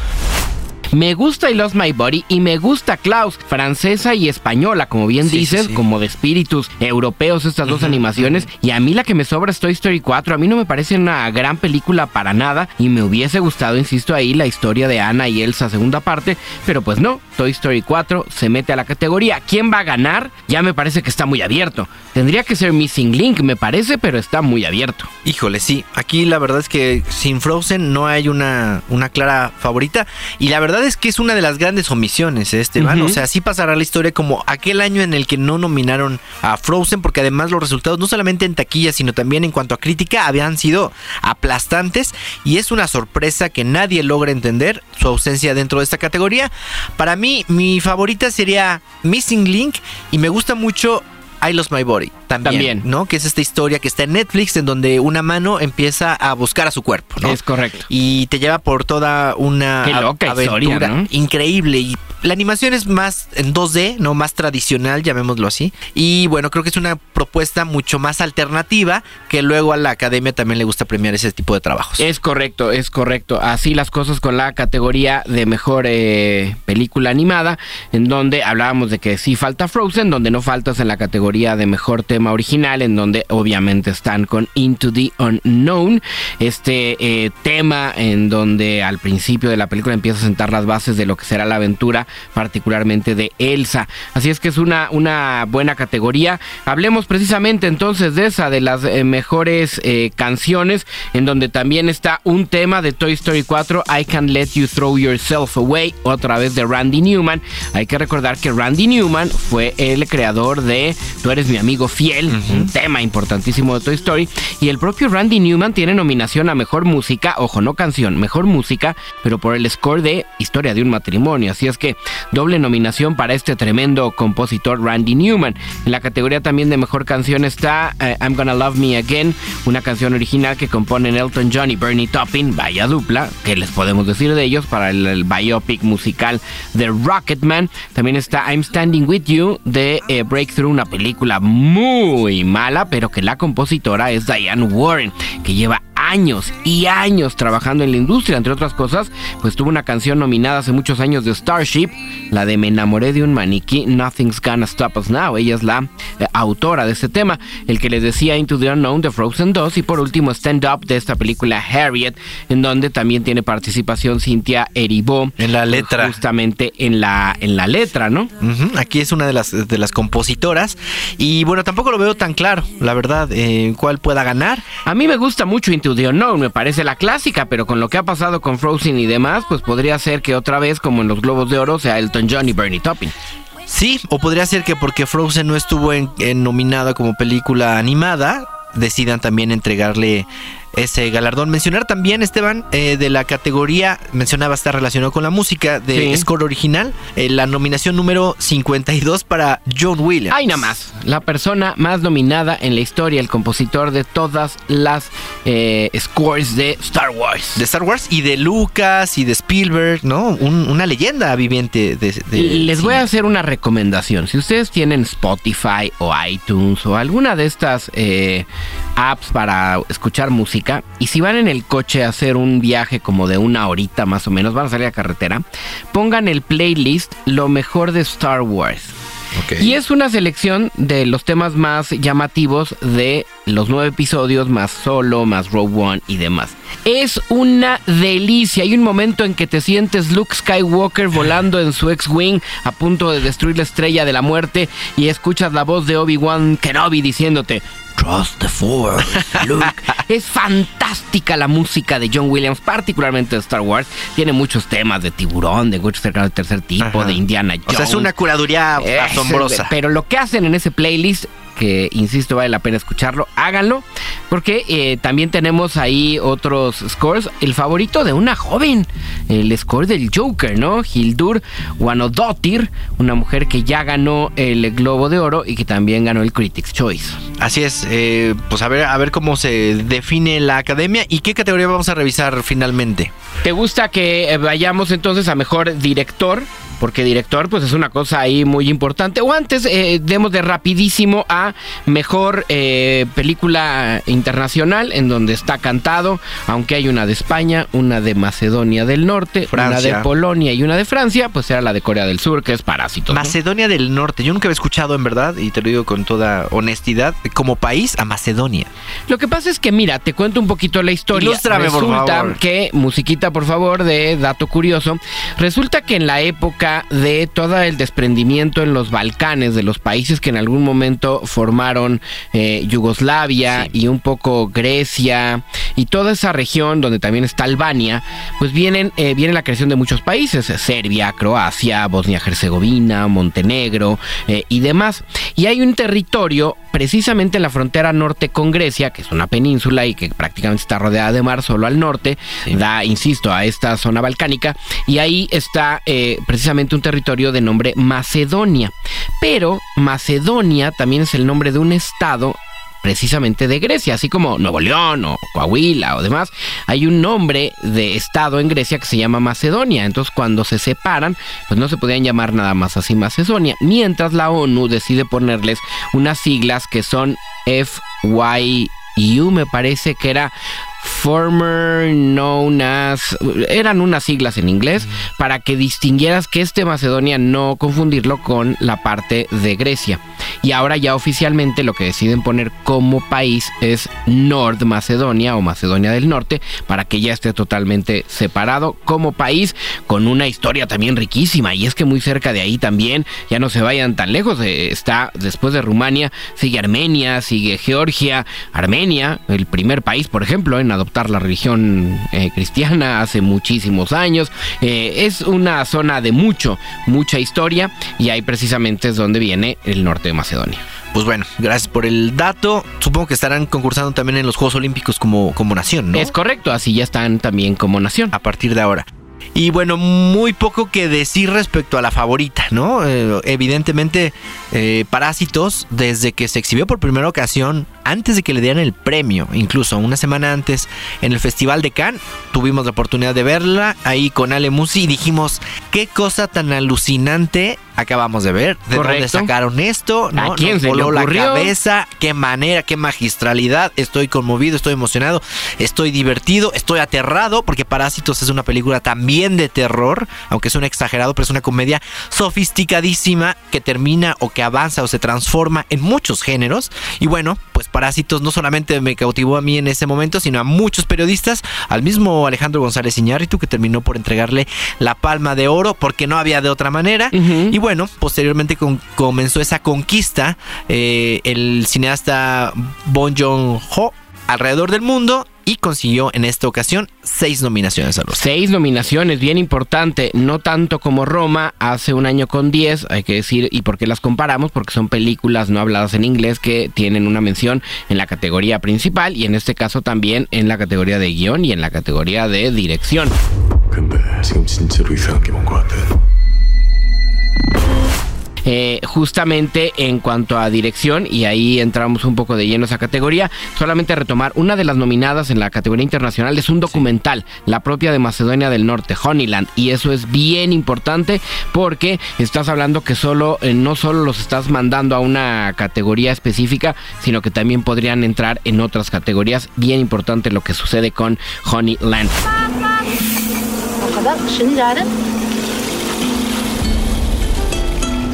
me gusta I Lost My Body y me gusta Klaus, francesa y española, como bien sí, dices, sí, sí. como de espíritus europeos estas uh -huh, dos animaciones. Uh -huh. Y a mí la que me sobra es Toy Story 4. A mí no me parece una gran película para nada y me hubiese gustado, insisto ahí, la historia de Ana y Elsa segunda parte, pero pues no, Toy Story 4 se mete a la categoría. ¿Quién va a ganar? Ya me parece que está muy abierto. Tendría que ser Missing Link, me parece, pero está muy abierto. Híjole, sí. Aquí la verdad es que sin Frozen no hay una, una clara favorita y la verdad es que es una de las grandes omisiones, ¿eh, Esteban. Uh -huh. O sea, sí pasará la historia como aquel año en el que no nominaron a Frozen, porque además los resultados, no solamente en taquilla, sino también en cuanto a crítica, habían sido aplastantes. Y es una sorpresa que nadie logra entender su ausencia dentro de esta categoría. Para mí, mi favorita sería Missing Link y me gusta mucho I Lost My Body. También, También, ¿no? Que es esta historia que está en Netflix en donde una mano empieza a buscar a su cuerpo, ¿no? Es correcto. Y te lleva por toda una Qué loca aventura historia, ¿no? increíble y la animación es más en 2D, no más tradicional, llamémoslo así. Y bueno, creo que es una propuesta mucho más alternativa que luego a la academia también le gusta premiar ese tipo de trabajos. Es correcto, es correcto. Así las cosas con la categoría de mejor eh, película animada, en donde hablábamos de que sí falta Frozen, donde no faltas en la categoría de mejor tema original, en donde obviamente están con Into the Unknown, este eh, tema en donde al principio de la película empieza a sentar las bases de lo que será la aventura, particularmente de Elsa. Así es que es una, una buena categoría. Hablemos precisamente entonces de esa, de las eh, mejores eh, canciones, en donde también está un tema de Toy Story 4, I Can Let You Throw Yourself Away, otra vez de Randy Newman. Hay que recordar que Randy Newman fue el creador de Tú eres mi amigo fiel, uh -huh. un tema importantísimo de Toy Story. Y el propio Randy Newman tiene nominación a mejor música, ojo, no canción, mejor música, pero por el score de Historia de un matrimonio. Así es que doble nominación para este tremendo compositor Randy Newman. En la categoría también de mejor canción está uh, I'm Gonna Love Me Again, una canción original que componen Elton John y Bernie Taupin, vaya dupla, que les podemos decir de ellos para el, el biopic musical de Rocketman. También está I'm Standing With You de eh, Breakthrough, una película muy mala, pero que la compositora es Diane Warren, que lleva años y años trabajando en la industria, entre otras cosas, pues tuvo una canción nominada hace muchos años de Starship, la de Me enamoré de un maniquí, Nothing's Gonna Stop Us Now. Ella es la eh, autora de este tema, el que les decía Into the Unknown de Frozen 2 y por último Stand Up de esta película Harriet, en donde también tiene participación Cintia Erivo. En la letra. Justamente en la, en la letra, ¿no? Aquí es una de las, de las compositoras y bueno, tampoco lo veo tan claro, la verdad, eh, cuál pueda ganar. A mí me gusta mucho Into the Unknown, me parece la clásica, pero con lo que ha pasado con Frozen y demás, pues podría ser que otra vez, como en los Globos de Oro, sea Elton John y Bernie Taupin. Sí, o podría ser que porque Frozen no estuvo en, nominada como película animada, decidan también entregarle ese galardón. Mencionar también, Esteban, eh, de la categoría, mencionaba, está relacionado con la música de score original, eh, la nominación número 52 para John Williams. Hay nada más, la persona más nominada en la historia, el compositor de todas las eh, scores de Star Wars. De Star Wars y de Lucas y de Spielberg, ¿no? una leyenda viviente de... Les voy a hacer una recomendación. Si ustedes tienen Spotify o iTunes o alguna de estas apps para escuchar música, y si van en el coche a hacer un viaje como de una horita más o menos, van a salir a carretera, pongan el playlist Lo mejor de Star Wars. Y es una selección de los temas más llamativos de los nueve episodios, más Solo, más Rogue One y demás. Es una delicia. Hay un momento en que te sientes Luke Skywalker <laughs> volando en su X-Wing a punto de destruir la estrella de la muerte y escuchas la voz de Obi-Wan Kenobi diciéndote, Trust the Force, Luke. <laughs> es fantástica la música de John Williams, particularmente de Star Wars. Tiene muchos temas de tiburón, de Gucho cercano del tercer tipo, de Indiana Jones. O sea, es una curaduría asombrosa. Pero lo que hacen en ese playlist que insisto vale la pena escucharlo, háganlo, porque eh, también tenemos ahí otros scores. El favorito de una joven, el score del Joker, ¿no? Hildur Wanodotir, una mujer que ya ganó el Globo de Oro y que también ganó el Critics Choice. Así es, eh, pues a ver, a ver cómo se define la academia y qué categoría vamos a revisar finalmente. ¿Te gusta que eh, vayamos entonces a mejor director? porque director pues es una cosa ahí muy importante. O antes, eh, demos de rapidísimo a mejor eh, película internacional en donde está cantado, aunque hay una de España, una de Macedonia del Norte, una de Polonia y una de Francia, pues era la de Corea del Sur, que es Parásitos. Macedonia del Norte, yo nunca había escuchado en verdad, y te lo digo con toda honestidad, como país a Macedonia. Lo que pasa es que, mira, te cuento un poquito la historia. Ilústrame, Resulta por favor. que, musiquita por favor, de dato curioso, resulta que en la época de todo el desprendimiento en los Balcanes, de los países que en algún momento formaron eh, Yugoslavia y un poco Grecia y toda esa región donde también está Albania, pues vienen, eh, viene la creación de muchos países, Serbia, Croacia, Bosnia-Herzegovina, Montenegro eh, y demás. Y hay un territorio precisamente en la frontera norte con Grecia, que es una península y que prácticamente está rodeada de mar solo al norte, da, insisto, a esta zona balcánica, y ahí está precisamente un territorio de nombre Macedonia. Pero Macedonia también es el nombre de un estado precisamente de Grecia, así como Nuevo León o Coahuila o demás, hay un nombre de estado en Grecia que se llama Macedonia. Entonces, cuando se separan, pues no se podían llamar nada más así Macedonia, mientras la ONU decide ponerles unas siglas que son FYU, me parece que era former known as eran unas siglas en inglés para que distinguieras que este Macedonia no confundirlo con la parte de Grecia. Y ahora ya oficialmente lo que deciden poner como país es Nord Macedonia o Macedonia del Norte para que ya esté totalmente separado como país con una historia también riquísima. Y es que muy cerca de ahí también ya no se vayan tan lejos eh, está después de Rumania sigue Armenia sigue Georgia Armenia el primer país por ejemplo en adoptar la religión eh, cristiana hace muchísimos años. Eh, es una zona de mucho, mucha historia y ahí precisamente es donde viene el norte de Macedonia. Pues bueno, gracias por el dato. Supongo que estarán concursando también en los Juegos Olímpicos como, como nación, ¿no? Es correcto, así ya están también como nación. A partir de ahora. Y bueno, muy poco que decir respecto a la favorita, ¿no? Eh, evidentemente, eh, Parásitos, desde que se exhibió por primera ocasión, antes de que le dieran el premio, incluso una semana antes, en el Festival de Cannes, tuvimos la oportunidad de verla ahí con Ale Musi y dijimos, qué cosa tan alucinante acabamos de ver. ¿De dónde Correcto. sacaron esto? ¿no? ¿A quién Nos se le voló la ocurrió? cabeza. Qué manera, qué magistralidad. Estoy conmovido, estoy emocionado, estoy divertido, estoy aterrado porque Parásitos es una película también de terror, aunque es un exagerado, pero es una comedia sofisticadísima que termina o que avanza o se transforma en muchos géneros. Y bueno, pues Parásitos no solamente me cautivó a mí en ese momento, sino a muchos periodistas, al mismo Alejandro González Iñárritu que terminó por entregarle la palma de oro porque no había de otra manera. Y bueno, posteriormente con- comenzó esa conquista eh, el cineasta Bon Joon-ho alrededor del mundo y consiguió en esta ocasión seis nominaciones a los Seis nominaciones, bien importante, no tanto como Roma hace un año con 10, hay que decir, y por qué las comparamos, porque son películas no habladas en inglés que tienen una mención en la categoría principal y en este caso también en la categoría de guion y en la categoría de dirección. Eh, justamente en cuanto a dirección, y ahí entramos un poco de lleno a esa categoría, solamente retomar una de las nominadas en la categoría internacional es un documental, la propia de Macedonia del Norte, Honeyland, y eso es bien importante porque estás hablando que solo, eh, no solo los estás mandando a una categoría específica, sino que también podrían entrar en otras categorías, bien importante lo que sucede con Honeyland.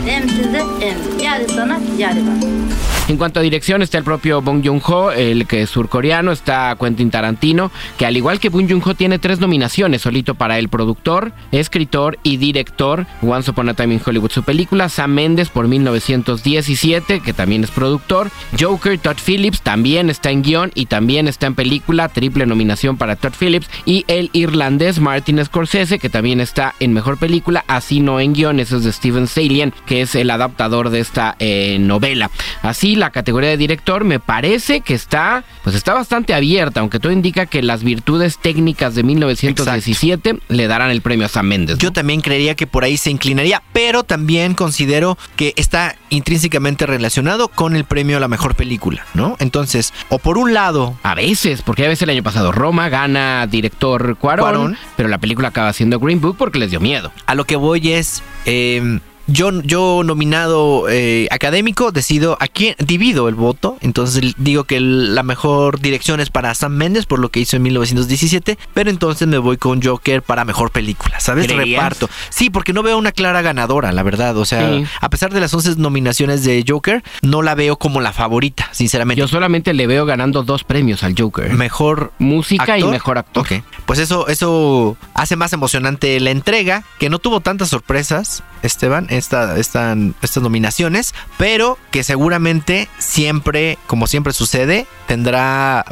Emsiz de emsiz. Yari sana yari var. En cuanto a dirección, está el propio Bong Joon-ho, el que es surcoreano, está Quentin Tarantino, que al igual que Bong Joon-ho tiene tres nominaciones solito para el productor, escritor y director. Once Upon a Time in Hollywood, su película. Sam Mendes por 1917, que también es productor. Joker, Todd Phillips, también está en guion y también está en película. Triple nominación para Todd Phillips. Y el irlandés Martin Scorsese, que también está en mejor película, así no en guion. Eso es de Steven Salian, que es el adaptador de esta eh, novela. Así la categoría de director me parece que está, pues está bastante abierta, aunque todo indica que las virtudes técnicas de 1917 le darán el premio a Sam Mendes. Yo también creería que por ahí se inclinaría, pero también considero que está intrínsecamente relacionado con el premio a la mejor película, ¿no? Entonces, o por un lado, A veces, porque a veces el año pasado Roma gana director Cuarón, Cuarón. pero la película acaba siendo Green Book porque les dio miedo. a lo que voy es... eh, yo, yo nominado eh, académico decido a quién divido el voto entonces digo que la mejor dirección es para Sam Mendes por lo que hizo en 1917 pero entonces me voy con Joker para mejor película sabes ¿Creías? reparto sí porque no veo una clara ganadora la verdad o sea Sí. a pesar de las 11 nominaciones de Joker no la veo como la favorita sinceramente Yo solamente le veo ganando dos premios al Joker. mejor Música y mejor actor. Ok. Pues eso, eso hace más emocionante la entrega, que no tuvo tantas sorpresas, Esteban, esta, esta- estas nominaciones, pero que seguramente siempre, como siempre sucede, tendrá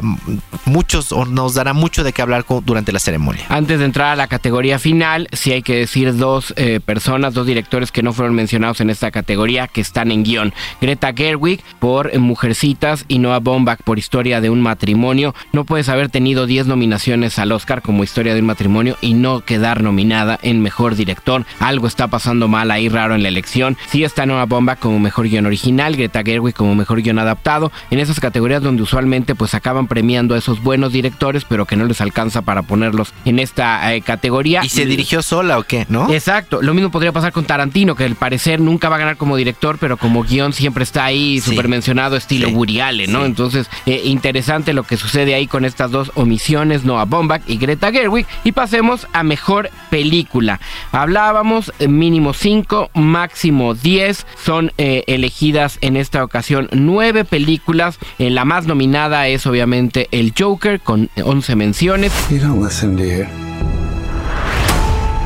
muchos o nos dará mucho de qué hablar durante la ceremonia. Antes de entrar a la categoría final, sí hay que decir dos eh, personas, dos directores que no fueron mencionados en esta categoría que están en guion. Greta Gerwig por Mujercitas y Noah Baumbach por Historia de un matrimonio. No puedes haber tenido 10 nominaciones al Oscar como Historia de un matrimonio y no quedar nominada en Mejor Director. Algo está pasando mal ahí raro en la elección. Sí está Noah Baumbach como Mejor Guión Original, Greta Gerwig como Mejor Guión Adaptado. En esas categorías donde usualmente pues acaban premiando a esos buenos directores, pero que no les alcanza para ponerlos en esta eh, categoría. ¿Y se dirigió sola o qué? ¿No? Exacto, lo mismo podría pasar con Tarantino, que al parecer nunca va a ganar como director, pero como guion siempre está ahí Sí. súper mencionado, estilo Sí. Allen, ¿no? Sí. Entonces, eh, interesante lo que sucede ahí con estas dos omisiones, Noah Baumbach y Greta Gerwig. Y pasemos a mejor película. Hablábamos eh, mínimo 5, máximo 10. Son eh, elegidas en esta ocasión nueve películas. Eh, la más nominada es obviamente El Joker con 11 menciones. You don't listen, do you?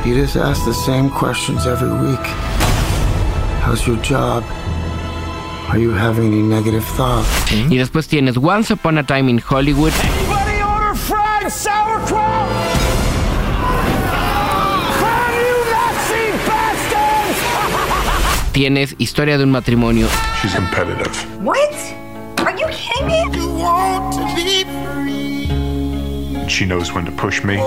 You just ask the same questions every week. How's your job? Are you having any negative thoughts? Y después tienes Once Upon a Time in Hollywood. Anybody order fried sauerkraut? Tienes Historia de un matrimonio. She's competitive. What? Are you kidding me? You want to be And she knows when to push me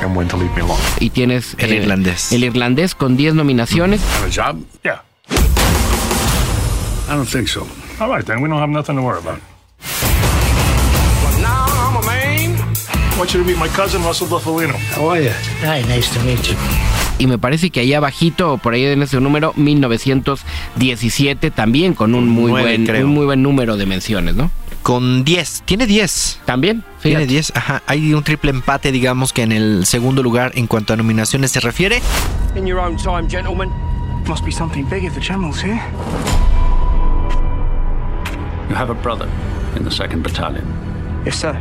and when to leave me alone. Y tienes El irlandés. El irlandés con 10 nominaciones. Have a job? Yeah. I don't think so. All right, then. We don't have nothing to worry about. Now I'm a man. I want you to meet my cousin, Russell Buffalino. How are you? Hi, nice to meet you. Y me parece que ahí abajito, por ahí en ese número, 1917, también con un muy, Nueve, buen, creo. un muy buen número de menciones, ¿no? Con 10. Tiene 10. También, Tiene fíjate. 10. Ajá. Hay un triple empate, digamos, que en el segundo lugar en cuanto a nominaciones se refiere. In your own time, gentlemen. Must be something big if the general's here. You have a brother in the 2nd Battalion. Yes, sir.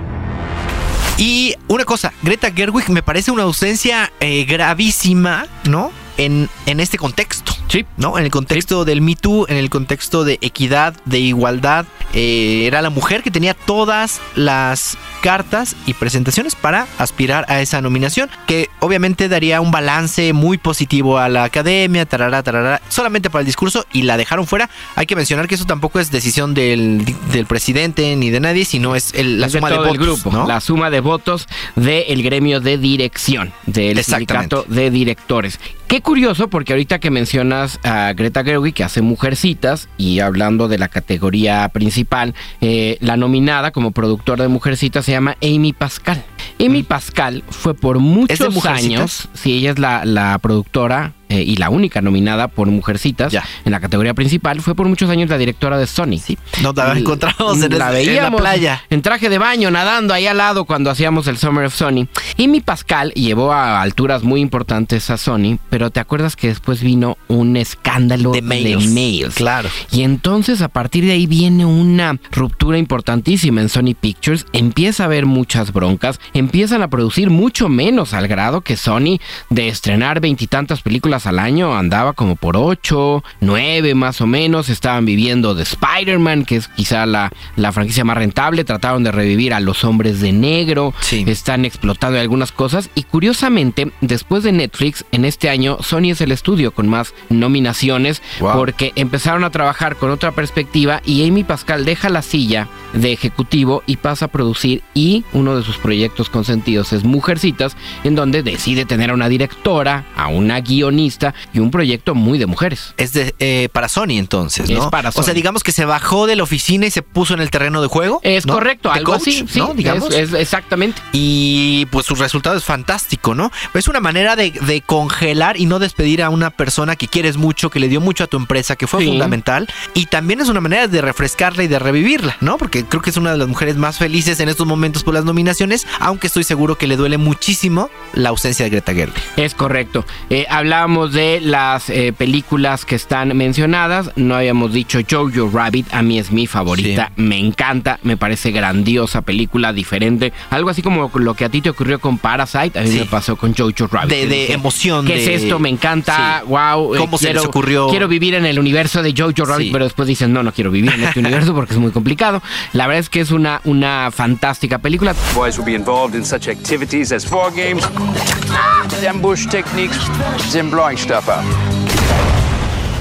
Y una cosa, Greta Gerwig me parece una ausencia eh, gravísima, ¿no? En, en este contexto. Sí. ¿No? En el contexto del Me Too, en el contexto de equidad, de igualdad. Eh, era la mujer que tenía todas las cartas y presentaciones para aspirar a esa nominación, que obviamente daría un balance muy positivo a la academia, tarará, tarará, solamente para el discurso y la dejaron fuera. Hay que mencionar que eso tampoco es decisión del, del presidente ni de nadie, sino es el- la Es de suma de, todo el votos, grupo, ¿no? la suma de votos del gremio de dirección, del sindicato de directores. Qué curioso, porque ahorita que mencionas a Greta Gerwig, que hace Mujercitas, y hablando de la categoría principal, eh, la nominada como productora de Mujercitas se llama Amy Pascal. Amy Pascal fue por muchos años, sí, ella es la, la productora eh, y la única nominada por Mujercitas en la categoría principal, fue por muchos años la directora de Sony. Sí, nos la encontramos en, la el- en la playa. en traje de baño, nadando ahí al lado cuando hacíamos el Summer of Sony. Y mi Pascal llevó a alturas muy importantes a Sony, pero te acuerdas que después vino un escándalo de mails. mails. Claro. Y entonces a partir de ahí viene una ruptura importantísima en Sony Pictures, empieza a haber muchas broncas, empiezan a producir mucho menos al grado que Sony de estrenar veintitantas películas al año andaba como por ocho, nueve más o menos, estaban viviendo de Spider-Man, que es quizá la, la franquicia más rentable, trataron de revivir a los hombres de negro, están explotando algunas cosas y curiosamente después de Netflix en este año Sony es el estudio con más nominaciones Wow. porque empezaron a trabajar con otra perspectiva y Amy Pascal deja la silla de ejecutivo y pasa a producir y uno de sus proyectos consentidos es Mujercitas en donde decide tener a una directora, a una guionista y un proyecto muy de mujeres. Es de, eh, para Sony entonces, ¿no? Es para O sea, Sony. digamos que se bajó de la oficina y se puso en el terreno de juego. Es ¿no? correcto, algo coach, así, sí, ¿no? Digamos. es- es exactamente. Y pues su resultado es fantástico, ¿no? Es una manera de, de congelar y no despedir a una persona que quieres mucho, que le dio mucho a tu empresa, que fue Sí. fundamental. Y también es una manera de refrescarla y de revivirla, ¿no? Porque creo que es una de las mujeres más felices en estos momentos por las nominaciones, aunque estoy seguro que le duele muchísimo la ausencia de Greta Gerwig. Es correcto. Eh, hablábamos de las eh, películas que están mencionadas. No habíamos dicho Jojo Rabbit. A mí es mi favorita. Me encanta. Me parece grandiosa película, diferente. Algo así como lo que a ti te ocurrió con Parasite. A mí Sí. me pasó con Jojo Rabbit. De- de dije, emoción, ¿Qué de- es esto? Me encanta. Sí. Wow. eh, ¿Cómo se quiero, les ocurrió? Quiero vivir en el universo de Jojo Rabbit. Sí. Pero después dicen, no, no quiero vivir en este universo porque es muy complicado. La verdad es que es una, una fantástica película. Boys will be involved in such activities as war games, ambush techniques, and my step up.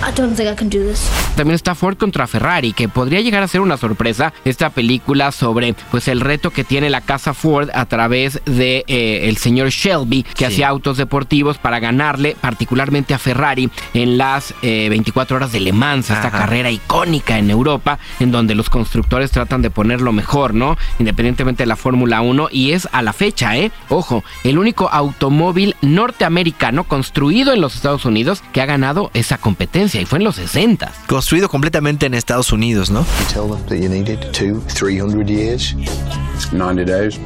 I don't think I can do this. También está Ford contra Ferrari, que podría llegar a ser una sorpresa. Esta película sobre pues el reto que tiene la casa Ford a través de eh, el señor Shelby, que hacía autos deportivos para ganarle particularmente a Ferrari en las eh, 24 horas de Le Mans, esta Ajá. carrera icónica en Europa, en donde los constructores tratan de poner lo mejor, ¿no? Independientemente de la Fórmula 1, y es a la fecha, ¿eh? Ojo, el único automóvil norteamericano construido en los Estados Unidos que ha ganado esa competencia, y fue en los 60. Construido completamente en Estados Unidos, ¿no? Tell them that you needed two, three hundred years. 90 days.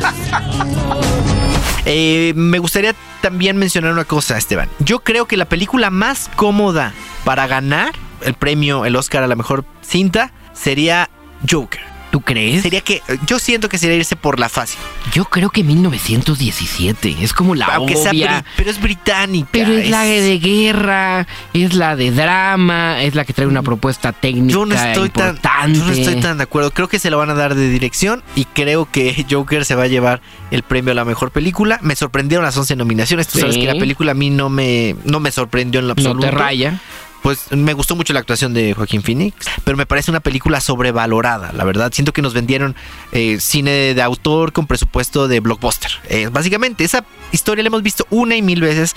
<laughs> Eh, me gustaría también mencionar una cosa, Esteban. Yo creo que la película más cómoda para ganar el premio, el Oscar a la mejor cinta, sería Joker. ¿Tú crees? Sería que yo siento que sería irse por la fácil. Yo creo que 1917 es como la Aunque sea obvia. pero es británica. Pero es la de guerra, es la de drama, es la que trae una propuesta técnica Yo no estoy tan, importante. yo no estoy tan de acuerdo. Creo que se lo van a dar de dirección y creo que <laughs> Joker se va a llevar el premio a la mejor película. Me sorprendieron las 11 nominaciones. Tú sabes que la película a mí no me, no me sorprendió en lo No absoluto. te raya. Pues me gustó mucho la actuación de Joaquín Phoenix, pero me parece una película sobrevalorada, la verdad. Siento que nos vendieron eh, cine de autor con presupuesto de blockbuster. Eh, básicamente, esa historia la hemos visto una y mil veces.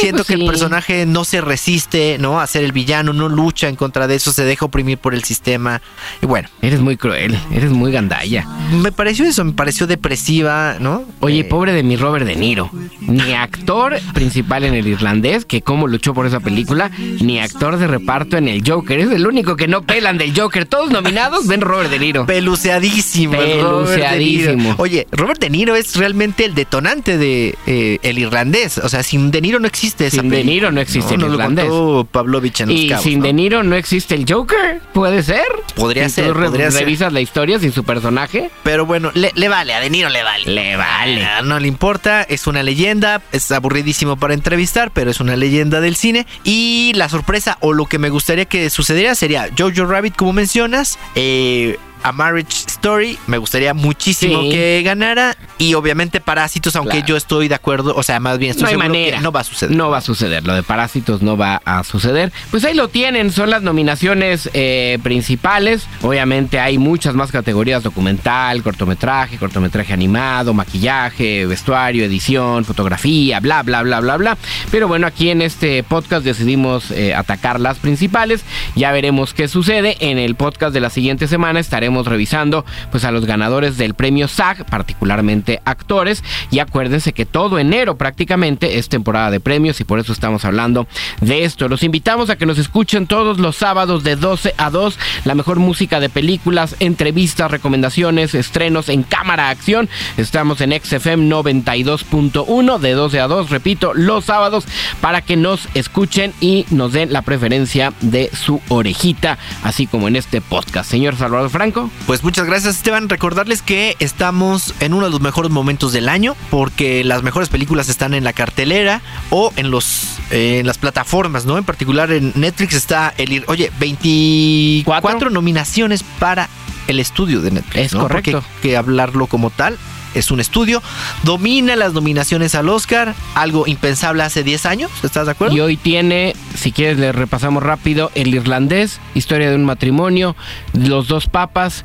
Siento pues que el personaje no se resiste, ¿no? A ser el villano, no lucha en contra de eso, se deja oprimir por el sistema. Y bueno. Eres muy cruel, eres muy gandalla. Me pareció eso, me pareció depresiva, ¿no? Oye, Eh, pobre de mi Robert De Niro. Ni actor principal en el irlandés, que cómo luchó por esa película, ni actor de reparto en el Joker. Es el único que no pelan del Joker. Todos nominados ven Robert De Niro. Peluceadísimo. Robert. Peluceadísimo. Oye, Robert De Niro es realmente el detonante de eh, el irlandés. O sea, sin De Niro no existe esa Sin De. Niro no existe el nos lo irlandés. contó Pavlovich en los Y cabos, sin ¿no? De Niro no existe el Joker. ¿Puede ser? Podría ser, tú ser. revisas la historia sin su personaje. Pero bueno, le, le vale, a De Niro le vale. Le vale. No le importa, es una leyenda, es aburridísimo para entrevistar, pero es una leyenda del cine. Y la sorpresa o lo que me gustaría que sucediera sería Jojo Rabbit, como mencionas, eh, A Marriage Story, me gustaría muchísimo Sí. que ganara. Y obviamente Parásitos, aunque Claro. yo estoy de acuerdo, o sea, más bien estoy No hay que manera. no va a suceder. No va a suceder. Lo de Parásitos no va a suceder. Pues ahí lo tienen. Son las nominaciones eh, principales. Obviamente hay muchas más categorías: documental, cortometraje, cortometraje animado, maquillaje, vestuario, edición, fotografía, bla, bla, bla, bla, bla. Pero bueno, aquí en este podcast decidimos eh, atacar las principales. Ya veremos qué sucede. En el podcast de la siguiente semana estaremos revisando pues a los ganadores del premio SAG, particularmente actores. Y acuérdense que todo enero prácticamente es temporada de premios y por eso estamos hablando de esto. Los invitamos a que nos escuchen todos los sábados de 12 a 2. La mejor música de películas, entrevistas, recomendaciones, estrenos en cámara acción. Estamos en XFM 92.1 de 12 a 2, repito, los sábados para que nos escuchen y nos den la preferencia de su orejita, así como en este podcast. Señor Salvador Franco. Pues muchas gracias Esteban. Recordarles que estamos en uno de los mejores momentos del año porque las mejores películas están en la cartelera o en los eh, en las plataformas, ¿no? En particular en Netflix está el ir- oye 24 nominaciones para el estudio de Netflix. Es ¿no? correcto. Porque hay que hablarlo como tal. Es un estudio, domina las nominaciones al Oscar, algo impensable hace 10 años, ¿estás de acuerdo? Y hoy tiene, si quieres le repasamos rápido, El Irlandés, Historia de un matrimonio, Los dos papas,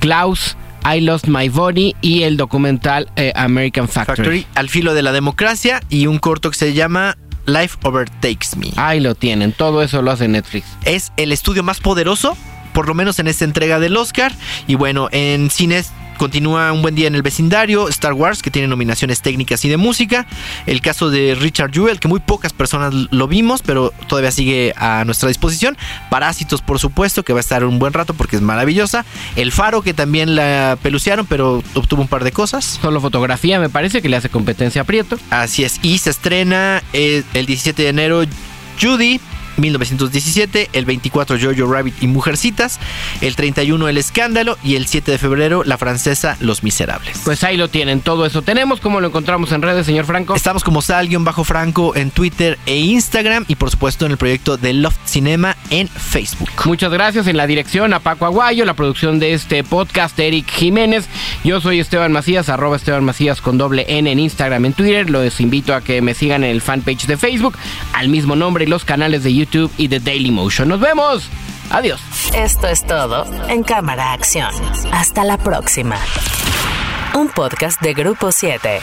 Klaus, I Lost My Body y el documental eh, American Factory. Factory, Al filo de la democracia y un corto que se llama Life Overtakes Me. Ahí lo tienen, todo eso lo hace Netflix. Es el estudio más poderoso, por lo menos en esta entrega del Oscar. Y bueno, en cines continúa Un buen día en el vecindario, Star Wars, que tiene nominaciones técnicas y de música. El caso de Richard Jewell, que muy pocas personas lo vimos, pero todavía sigue a nuestra disposición. Parásitos, por supuesto, que va a estar un buen rato porque es maravillosa. El Faro, que también la pelucearon, pero obtuvo un par de cosas. Solo fotografía me parece que le hace competencia a Prieto. Así es. Y se estrena eh, el 17 de enero Judy. 1917, el 24 Jojo Rabbit y Mujercitas, el 31 El Escándalo y el 7 de febrero la francesa Los Miserables. Pues ahí lo tienen, todo eso tenemos. ¿Cómo lo encontramos en redes, señor Franco? Estamos como Sal-Franco en Twitter e Instagram y por supuesto en el proyecto de Loft Cinema en Facebook. Muchas gracias en la dirección a Paco Aguayo, la producción de este podcast Eric Jiménez. Yo soy Esteban Macías, arroba Esteban Macías con doble N en Instagram, en Twitter. Los invito a que me sigan en el fanpage de Facebook, al mismo nombre y los canales de YouTube y de Daily Motion. Nos vemos. Adiós. Esto es todo en Cámara Acción. Hasta la próxima. Un podcast de Grupo 7.